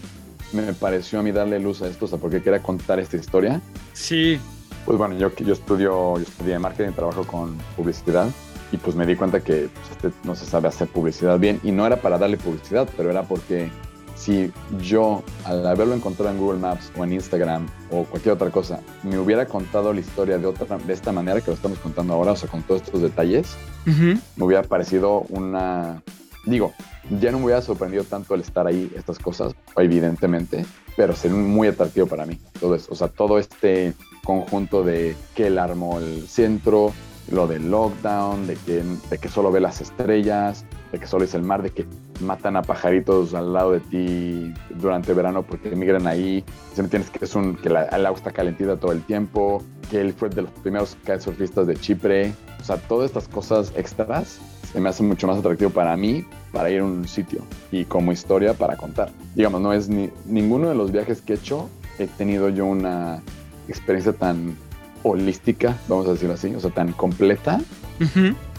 me pareció a mí darle luz a esto, o sea, por qué quería contar esta historia. Sí. Pues bueno, yo, yo estudio, yo estudié marketing, trabajo con publicidad y pues me di cuenta que pues, este no se sabe hacer publicidad bien y no era para darle publicidad, pero era porque si yo al haberlo encontrado en Google Maps o en Instagram o cualquier otra cosa me hubiera contado la historia de otra de esta manera que lo estamos contando ahora, o sea, con todos estos detalles, me hubiera parecido una digo, ya no me hubiera sorprendido tanto el estar ahí estas cosas, evidentemente, pero sería muy atractivo para mí. Todo eso, o sea, todo este conjunto de que él armó el centro, lo del lockdown, de que, de que solo ve las estrellas, de que solo es el mar, de que matan a pajaritos al lado de ti durante verano porque emigran ahí. Si me tienes que es un que la, el agua está calentita todo el tiempo, que él fue de los primeros kitesurfistas de Chipre. O sea, todas estas cosas extras se me hacen mucho más atractivo para mí para ir a un sitio y como historia para contar. Digamos, no es ni ninguno de los viajes que he hecho he tenido yo una experiencia tan holística, vamos a decirlo así, o sea, tan completa,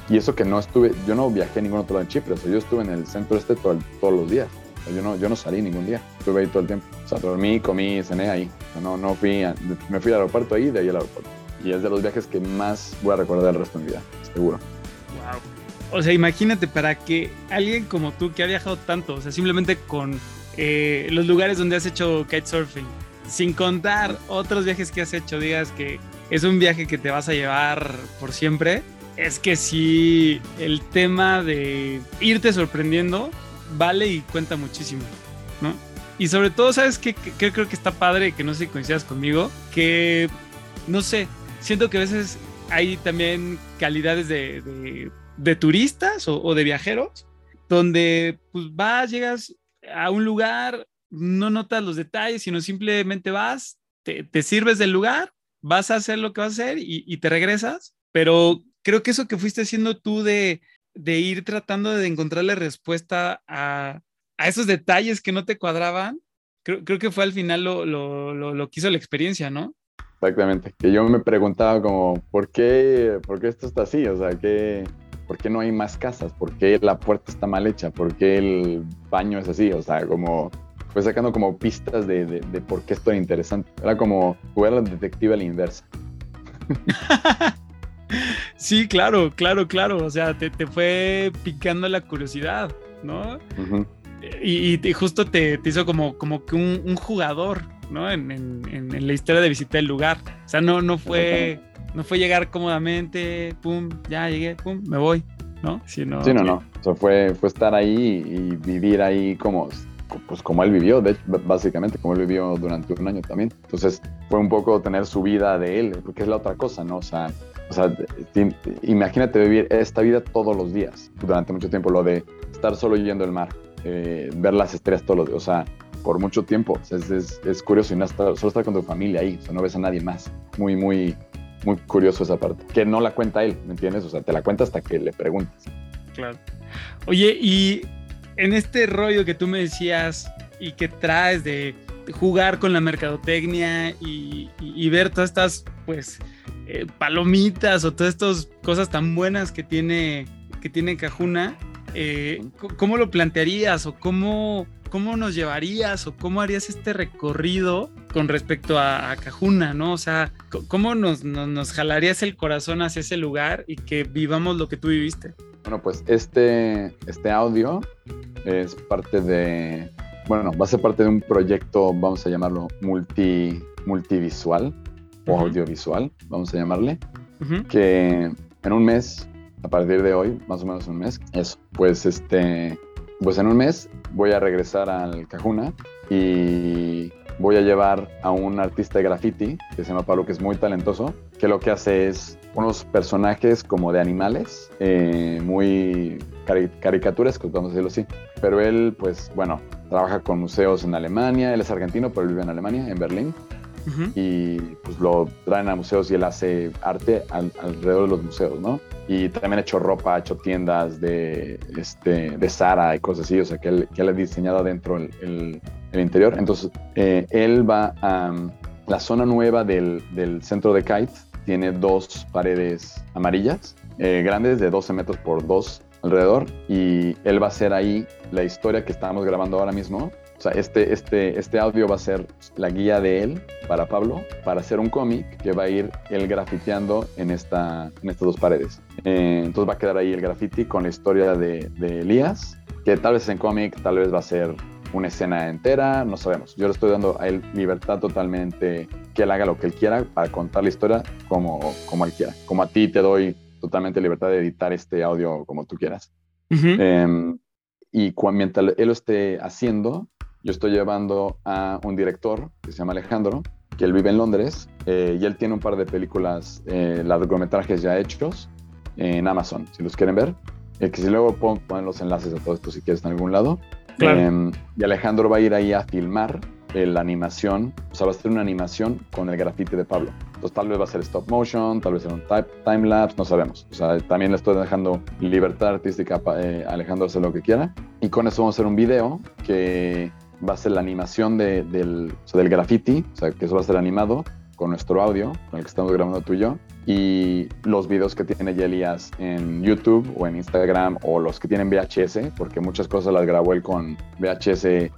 Y eso que no estuve, yo no viajé a ningún otro lado en Chipre, o sea, yo estuve en el centro este todos los días. yo, no, yo no salí ningún día, estuve ahí todo el tiempo. O sea, dormí, comí, cené ahí. no, no fui, me fui al aeropuerto ahí, de ahí al aeropuerto. Y es de los viajes que más voy a recordar el resto de mi vida, seguro. Wow. O sea, imagínate para que alguien como tú que ha viajado tanto, o sea, simplemente con eh, los lugares donde has hecho kitesurfing, sin contar otros viajes que has hecho, digas que es un viaje que te vas a llevar por siempre, es que sí, el tema de irte sorprendiendo vale y cuenta muchísimo, ¿no? Y sobre todo, ¿sabes qué? Que, creo que está padre, que no sé si coincidas conmigo, que, no sé, siento que a veces hay también calidades de, de, turistas o, o, de viajeros, donde pues vas, llegas a un lugar, no notas los detalles, sino simplemente vas, te, te sirves del lugar, vas a hacer lo que vas a hacer y, te regresas. Pero creo que eso que fuiste haciendo tú de, de ir tratando de encontrarle respuesta a, a, esos detalles que no te cuadraban, creo, creo que fue al final lo, lo, lo, lo que hizo la experiencia, ¿no? Exactamente. Que yo me preguntaba como, ¿por qué, por qué esto está así? O sea, ¿qué, ¿por qué no hay más casas? ¿Por qué la puerta está mal hecha? ¿Por qué el baño es así? O sea, como fue sacando como pistas de, de, por qué esto era interesante. Era como jugar al detective a la inversa. (laughs) sí, claro, claro, claro. O sea, te, te fue picando la curiosidad, ¿no? y, y, justo te, te, hizo como, como que un, un jugador, ¿no? En, en, en, la historia de visitar el lugar. O sea, no, no fue no fue llegar cómodamente, pum, ya llegué, pum, me voy, ¿no? Sino, sí, no, no. O sea, fue, fue estar ahí y vivir ahí como, pues como él vivió, de hecho, básicamente como él vivió durante un año también. Entonces fue un poco tener su vida de él, porque es la otra cosa, ¿no? O sea, o sea, imagínate vivir esta vida todos los días, durante mucho tiempo, lo de estar solo yendo al mar, eh, ver las estrellas todos los días, o sea, por mucho tiempo. es, es, es, curioso y no estar, solo estar con tu familia ahí, o sea, no ves a nadie más. Muy, muy, muy curioso esa parte, que no la cuenta él, ¿me entiendes? O sea, te la cuenta hasta que le preguntas. Claro. Oye, y en este rollo que tú me decías y que traes de jugar con la mercadotecnia y, ver todas estas, pues, eh, palomitas o todas estas cosas tan buenas que tiene, que tiene Cajuna, eh, ¿cómo lo plantearías o cómo ¿cómo nos llevarías o cómo harías este recorrido con respecto a, Cajuna, ¿no? O sea, ¿cómo nos, nos, jalarías el corazón hacia ese lugar y que vivamos lo que tú viviste? Bueno, pues este, este audio es parte de, bueno, va a ser parte de un proyecto, vamos a llamarlo multi, multivisual o audiovisual, vamos a llamarle, que en un mes, a partir de hoy, más o menos un mes, eso, pues este pues en un mes voy a regresar al Cajuna y voy a llevar a un artista de graffiti que se llama Pablo, que es muy talentoso, que lo que hace es unos personajes como de animales, eh, muy caricaturas, vamos a decirlo así. Pero él, pues bueno, trabaja con museos en Alemania, él es argentino, pero vive en Alemania, en Berlín y pues lo traen a museos y él hace arte alrededor de los museos, ¿no? Y también ha hecho ropa, ha hecho tiendas de, este, de Sara y cosas así, o sea, que él, que él ha diseñado adentro el, el, interior. Entonces, eh, él va a la zona nueva del, del, centro de Kite, tiene dos paredes amarillas, eh, grandes de 12 metros por 2 alrededor, y él va a hacer ahí la historia que estamos grabando ahora mismo, o sea, este, este, este audio va a ser la guía de él para Pablo para hacer un cómic que va a ir él grafiteando en, esta, en estas dos paredes. Eh, entonces va a quedar ahí el graffiti con la historia de, de Elías, que tal vez en cómic, tal vez va a ser una escena entera, no sabemos. Yo le estoy dando a él libertad totalmente, que él haga lo que él quiera para contar la historia como, como él quiera. Como a ti te doy totalmente libertad de editar este audio como tú quieras. Em, y mientras él lo esté haciendo, yo estoy llevando a un director que se llama Alejandro, que él vive en Londres eh, y él tiene un par de películas, eh, largometrajes ya hechos en Amazon, si los quieren ver. Eh, que si luego ponen los enlaces a todo esto si quieres en algún lado. Em, y Alejandro va a ir ahí a filmar la animación, o sea, va a ser una animación con el grafite de Pablo. Entonces tal vez va a ser stop motion, tal vez sea un time lapse, no sabemos. O sea, también le estoy dejando libertad artística a Alejandro hacer lo que quiera. Y con eso vamos a hacer un video que va a ser la animación de, del, o sea, del graffiti, o sea, que eso va a ser animado con nuestro audio, con el que estamos grabando tú y yo, y los videos que tiene Yelias en YouTube o en Instagram o los que tienen VHS, porque muchas cosas las grabó él con VHS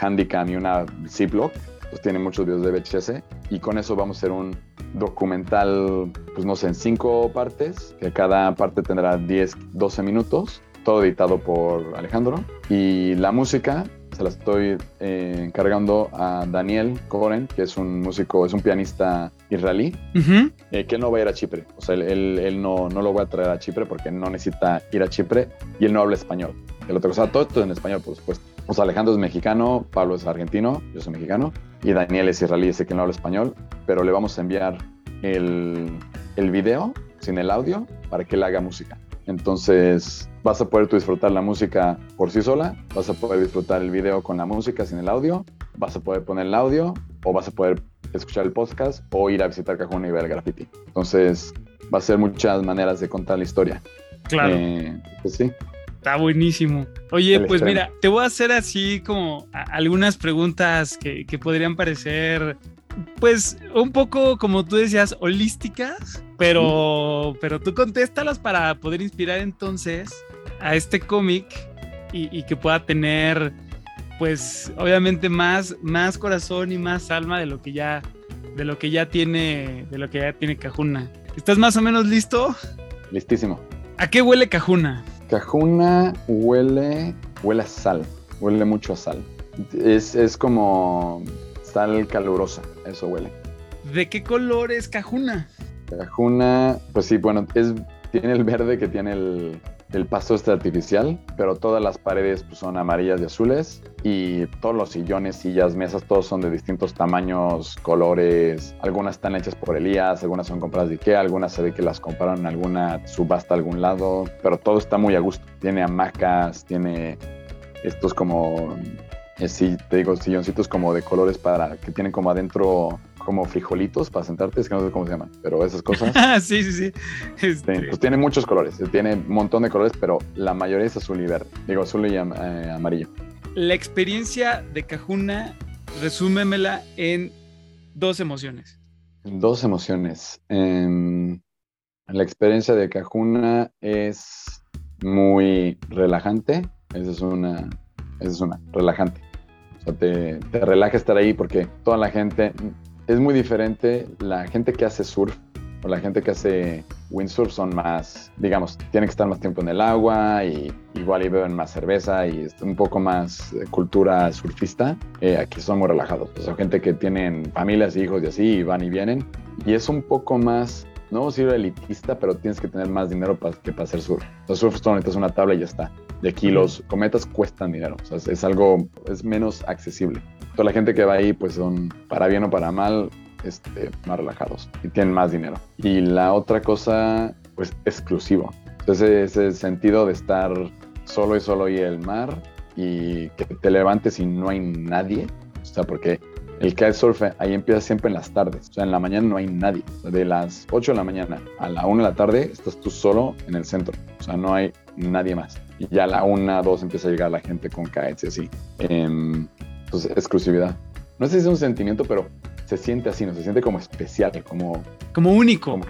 Handycam y una Ziploc, pues tiene muchos videos de VHS y con eso vamos a hacer un documental, pues no sé, en cinco partes, que cada parte tendrá 10, 12 minutos, todo editado por Alejandro y la música se la estoy eh, encargando a Daniel Koren, que es un músico, es un pianista israelí, eh, que no va a ir a Chipre. O sea, él, él, no, no, lo voy a traer a Chipre porque no necesita ir a Chipre y él no habla español. El otro cosa, todo esto en español, por supuesto. O sea, Alejandro es mexicano, Pablo es argentino, yo soy mexicano, y Daniel es israelí, ese que no habla español, pero le vamos a enviar el, el video sin el audio para que él haga música. Entonces vas a poder tú disfrutar la música por sí sola, vas a poder disfrutar el video con la música sin el audio, vas a poder poner el audio o vas a poder escuchar el podcast o ir a visitar Cajón y ver el graffiti. Entonces va a ser muchas maneras de contar la historia. Claro. Eh, pues sí. Está buenísimo. Oye, pues mira, te voy a hacer así como algunas preguntas que, que podrían parecer pues un poco, como tú decías, holísticas, pero, pero tú contéstalas para poder inspirar entonces a este cómic y, que pueda tener, pues, obviamente más, más corazón y más alma de lo que ya, de lo que ya tiene, de lo que ya tiene Cajuna. ¿Estás más o menos listo? Listísimo. ¿A qué huele Cajuna? Cajuna huele, huele a sal, huele mucho a sal. Es, es como sal calurosa, eso huele. ¿De qué color es Cajuna? Cajuna, pues sí, bueno, tiene el verde que tiene el, el pasto este artificial, pero todas las paredes pues, son amarillas y azules y todos los sillones, sillas, mesas, todos son de distintos tamaños, colores. Algunas están hechas por Elías, algunas son compradas de Ikea, algunas se ve que las compraron en alguna subasta a algún lado, pero todo está muy a gusto. Tiene hamacas, tiene estos como eh, sí, te digo, silloncitos como de colores para que tienen como adentro como frijolitos para sentarte, es que no sé cómo se llaman, pero esas cosas. (laughs) sí, sí, sí. Este... Pues tiene muchos colores, tiene un montón de colores, pero la mayoría es azul y verde. Digo, azul y eh, amarillo. La experiencia de Cajuna, resúmemela en dos emociones. Dos emociones. Em, la experiencia de Cajuna es muy relajante. Esa es una, esa es una, relajante te, te relaja estar ahí porque toda la gente, es muy diferente, la gente que hace surf o la gente que hace windsurf son más, digamos, tienen que estar más tiempo en el agua y igual y beben más cerveza y es un poco más cultura surfista. Eh, aquí son muy relajados. son gente que tienen familias, hijos y así, y van y vienen. Y es un poco más, no decir elitista, pero tienes que tener más dinero para, que para hacer surf. Los surf solo necesitas una tabla y ya está de aquí los cometas cuestan dinero, o sea, es, algo, es menos accesible. Toda la gente que va ahí, pues son, para bien o para mal, este, más relajados y tienen más dinero. Y la otra cosa, pues exclusivo. Entonces, ese sentido de estar solo y solo y el mar y que te levantes y no hay nadie, o sea, porque el kitesurf ahí empieza siempre en las tardes, o sea, en la mañana no hay nadie. de las 8 de la mañana a la 1 de la tarde estás tú solo en el centro, o sea, no hay nadie más y ya a la una, dos empieza a llegar la gente con kites y así. Eh, pues exclusividad. No sé si es un sentimiento, pero se siente así, ¿no? Se siente como especial, como... Como único.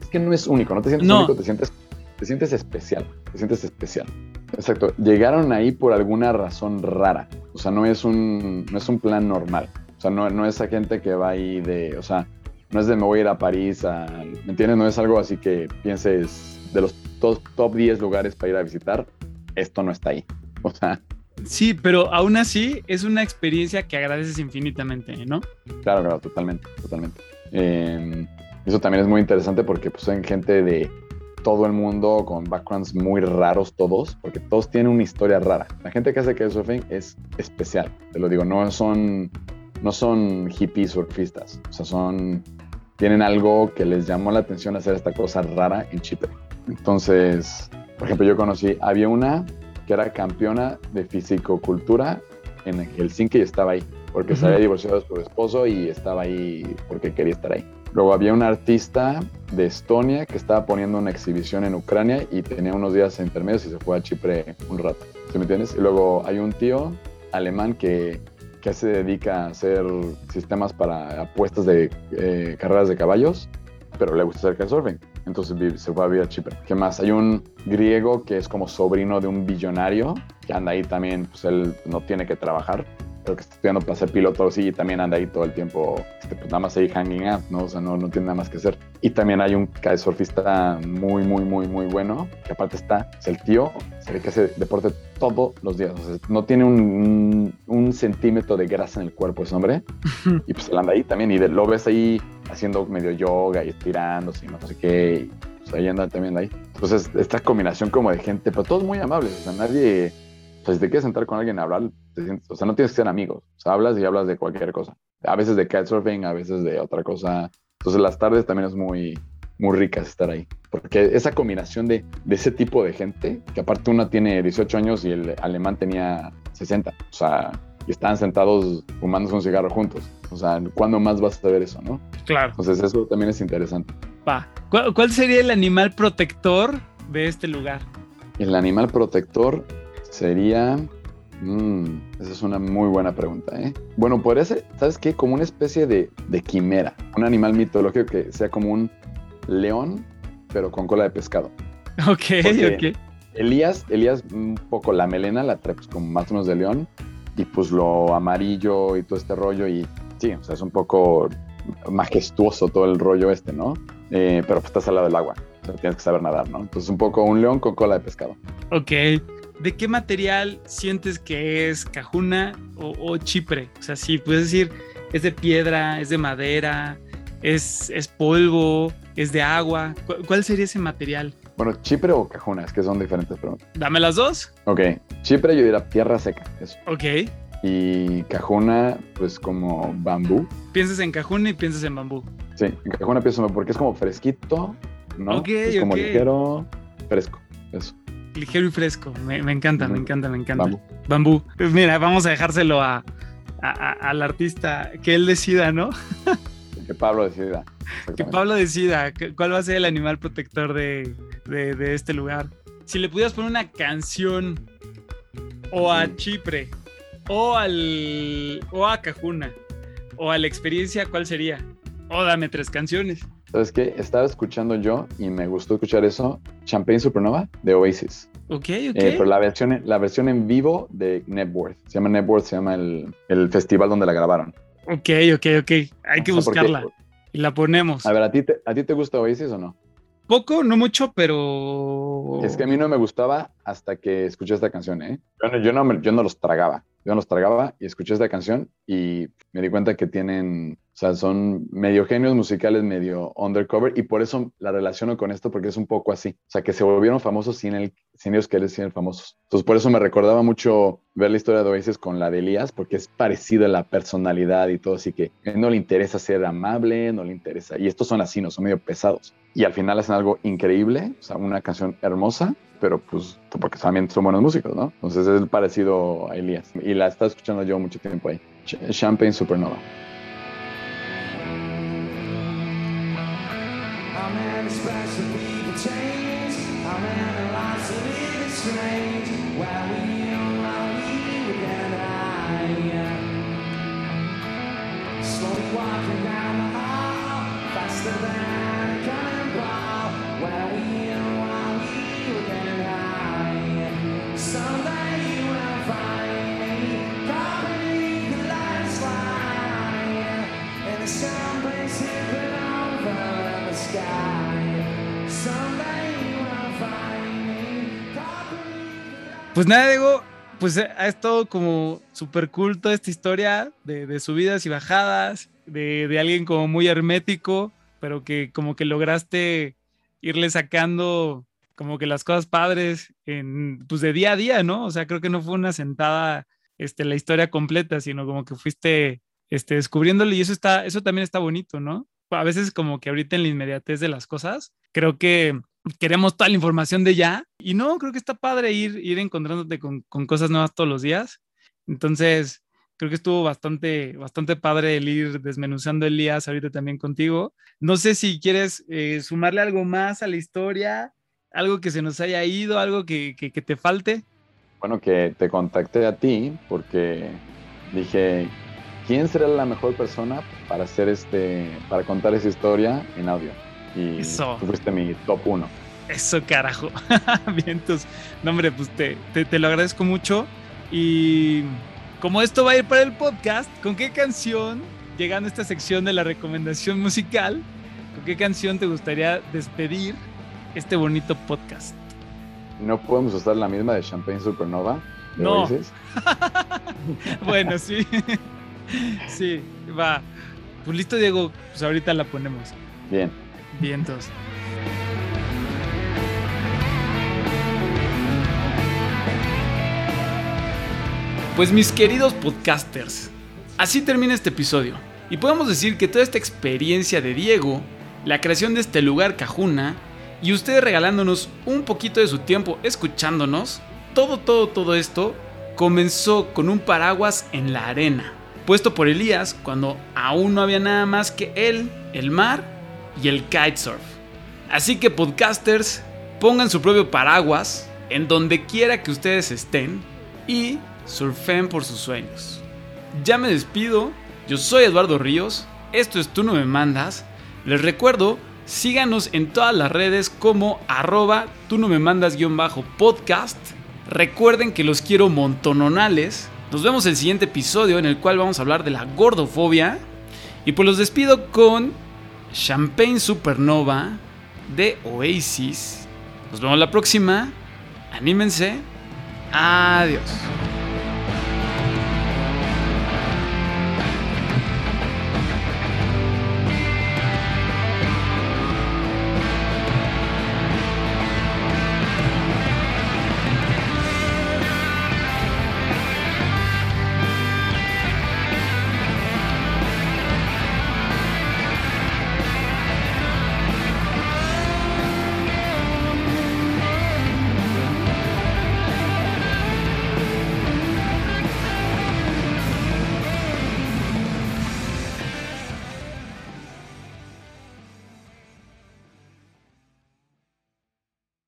es que no es único, no te sientes único, te sientes, te sientes especial, te sientes especial. Exacto. Llegaron ahí por alguna razón rara. O sea, no es un, no es un plan normal. O sea, no, no es esa gente que va ahí de, o sea, no es de me voy a ir a París, a, ¿me entiendes? No es algo así que pienses de los top, top 10 lugares para ir a visitar esto no está ahí. O sea. Sí, pero aún así es una experiencia que agradeces infinitamente, ¿no? Claro, claro, totalmente, totalmente. Em, eso también es muy interesante porque pues son gente de todo el mundo con backgrounds muy raros todos, porque todos tienen una historia rara. La gente que hace kitesurfing es especial, te lo digo, no son, no son hippies surfistas, o sea, son, tienen algo que les llamó la atención hacer esta cosa rara en Chipre. Entonces, por ejemplo, yo conocí, había una que era campeona de fisicocultura en Helsinki y estaba ahí, porque se había divorciado de su esposo y estaba ahí porque quería estar ahí. Luego había una artista de Estonia que estaba poniendo una exhibición en Ucrania y tenía unos días intermedios y se fue a Chipre un rato. ¿Sí me entiendes? Y luego hay un tío alemán que, que se dedica a hacer sistemas para apuestas de eh, carreras de caballos pero le gusta hacer kitesurfing. Entonces se fue a vivir a Chipre. ¿Qué más? Hay un griego que es como sobrino de un billonario que anda ahí también, pues él no tiene que trabajar pero que está estudiando para ser piloto, sí, y también anda ahí todo el tiempo, este, pues nada más ahí hanging out, ¿no? O sea, no, no tiene nada más que hacer. Y también hay un kitesurfista muy, muy, muy, muy bueno, que aparte está, es el tío, se ve que hace deporte todos los días, o sea, no tiene un, un, centímetro de grasa en el cuerpo ese hombre, (laughs) y pues él anda ahí también, y lo ves ahí haciendo medio yoga y estirándose y no sé qué, y pues ahí anda también ahí. Entonces, esta combinación como de gente, pero todos muy amables, o sea, nadie o sea, si te quieres sentar con alguien a hablar, o sea, no tienes que ser amigos. O sea, hablas y hablas de cualquier cosa. A veces de kitesurfing, a veces de otra cosa. Entonces, las tardes también es muy, muy ricas estar ahí. Porque esa combinación de, de ese tipo de gente, que aparte una tiene 18 años y el alemán tenía 60. O sea, y estaban sentados fumándose un cigarro juntos. O sea, ¿cuándo más vas a ver eso, no? Claro. Entonces, eso también es interesante. Va. ¿Cuál sería el animal protector de este lugar? El animal protector Sería... Mmm, esa es una muy buena pregunta, ¿eh? Bueno, podría ser, ¿sabes qué? Como una especie de, de quimera, un animal mitológico que sea como un león, pero con cola de pescado. (laughs) Ok, ok. Elías, Elías, un poco la melena la trae pues como más o menos de león, y pues lo amarillo y todo este rollo, y sí, o sea, es un poco majestuoso todo el rollo este, ¿no? Eh, pero pues estás al lado del agua, o sea, tienes que saber nadar, ¿no? Entonces un poco un león con cola de pescado. Ok. ¿de qué material sientes que es cajuna o, chipre? O sea, si puedes decir, es de piedra, es de madera, es, es polvo, es de agua. ¿Cuál sería ese material? Bueno, chipre o cajuna, es que son diferentes preguntas. Dame las dos. Ok, chipre yo diría tierra seca, eso. Ok. Y cajuna, pues como bambú. Piensas en cajuna y piensas en bambú. Sí, en cajuna pienso porque es como fresquito, ¿no? Ok, es como ligero, fresco, eso ligero y fresco. Me, encanta, me encanta, me encanta. Bambú. Pues mira, vamos a dejárselo a, al artista que él decida, ¿no? (laughs) que Pablo decida. Que Pablo decida cuál va a ser el animal protector de, este lugar. Si le pudieras poner una canción o a Chipre o al o a Cajuna o a la experiencia, ¿cuál sería? O dame tres canciones. ¿Sabes qué? Estaba escuchando yo y me gustó escuchar eso. Champagne Supernova de Oasis. Ok, ok. Eh, pero la versión, la versión en vivo de Networth. Se llama Networth, se llama el, el festival donde la grabaron. Ok, ok, ok. Hay que buscarla. Y la ponemos. A ver, ¿a ti, te, ¿a ti te gusta Oasis o no? Poco, no mucho, pero... Es que a mí no me gustaba hasta que escuché esta canción, ¿eh? yo, no, yo no los tragaba. Yo no los tragaba y escuché esta canción y me di cuenta que tienen o sea, son medio genios musicales, medio undercover, y por eso la relaciono con esto, porque es un poco así. O sea, que se volvieron famosos sin, el, sin ellos querer ser famosos. Entonces, por eso me recordaba mucho ver la historia de Oasis con la de Elías, porque es parecida la personalidad y todo, así que no le interesa ser amable, no le interesa. Y estos son así, no son medio pesados. Y al final hacen algo increíble, o sea, una canción hermosa, pero pues porque también son buenos músicos, ¿no? Entonces es parecido a Elías. Y la estaba escuchando yo mucho tiempo ahí. Champagne Supernova. special people change. I'm analyzing it strange. Pues nada, Diego, pues eh, ha estado como súper cool toda esta historia de, subidas y bajadas, de, alguien como muy hermético, pero que como que lograste irle sacando como que las cosas padres en, pues de día a día, ¿no? O sea, creo que no fue una sentada este, la historia completa, sino como que fuiste este, descubriéndolo y eso, está, eso también está bonito, ¿no? A veces como que ahorita en la inmediatez de las cosas, creo que queremos toda la información de ya. Y no, creo que está padre ir, ir encontrándote con, con, cosas nuevas todos los días. Entonces, creo que estuvo bastante, bastante padre el ir desmenuzando Elías ahorita también contigo. No sé si quieres eh, sumarle algo más a la historia, algo que se nos haya ido, algo que, que, te falte. Bueno, que te contacté a ti porque dije, ¿quién será la mejor persona para hacer este, para contar esa historia en audio? Y Eso. tú fuiste mi top uno. Eso, carajo. (laughs) Bien, entonces, no, hombre, pues te, te, te lo agradezco mucho. Y como esto va a ir para el podcast, ¿con qué canción, llegando a esta sección de la recomendación musical, con qué canción te gustaría despedir este bonito podcast? No podemos usar la misma de Champagne Supernova. de No. (laughs) Bueno, sí. (laughs) Sí, va. Pues listo, Diego, pues ahorita la ponemos. Bien. Vientos. Pues mis queridos podcasters, así termina este episodio. Y podemos decir que toda esta experiencia de Diego, la creación de este lugar Cajuna, y ustedes regalándonos un poquito de su tiempo escuchándonos, todo, todo, todo esto comenzó con un paraguas en la arena, puesto por Elías cuando aún no había nada más que él, el mar y el kitesurf. Así que podcasters, pongan su propio paraguas en donde quiera que ustedes estén y surfen por sus sueños. Ya me despido, yo soy Eduardo Ríos, esto es Tú no me mandas. Les recuerdo, síganos en todas las redes como arroba tú no me mandas guion bajo podcast. Recuerden que los quiero montononales. Nos vemos en el siguiente episodio en el cual vamos a hablar de la gordofobia. Y pues los despido con Champagne Supernova de Oasis. Nos vemos la próxima. Anímense. Adiós.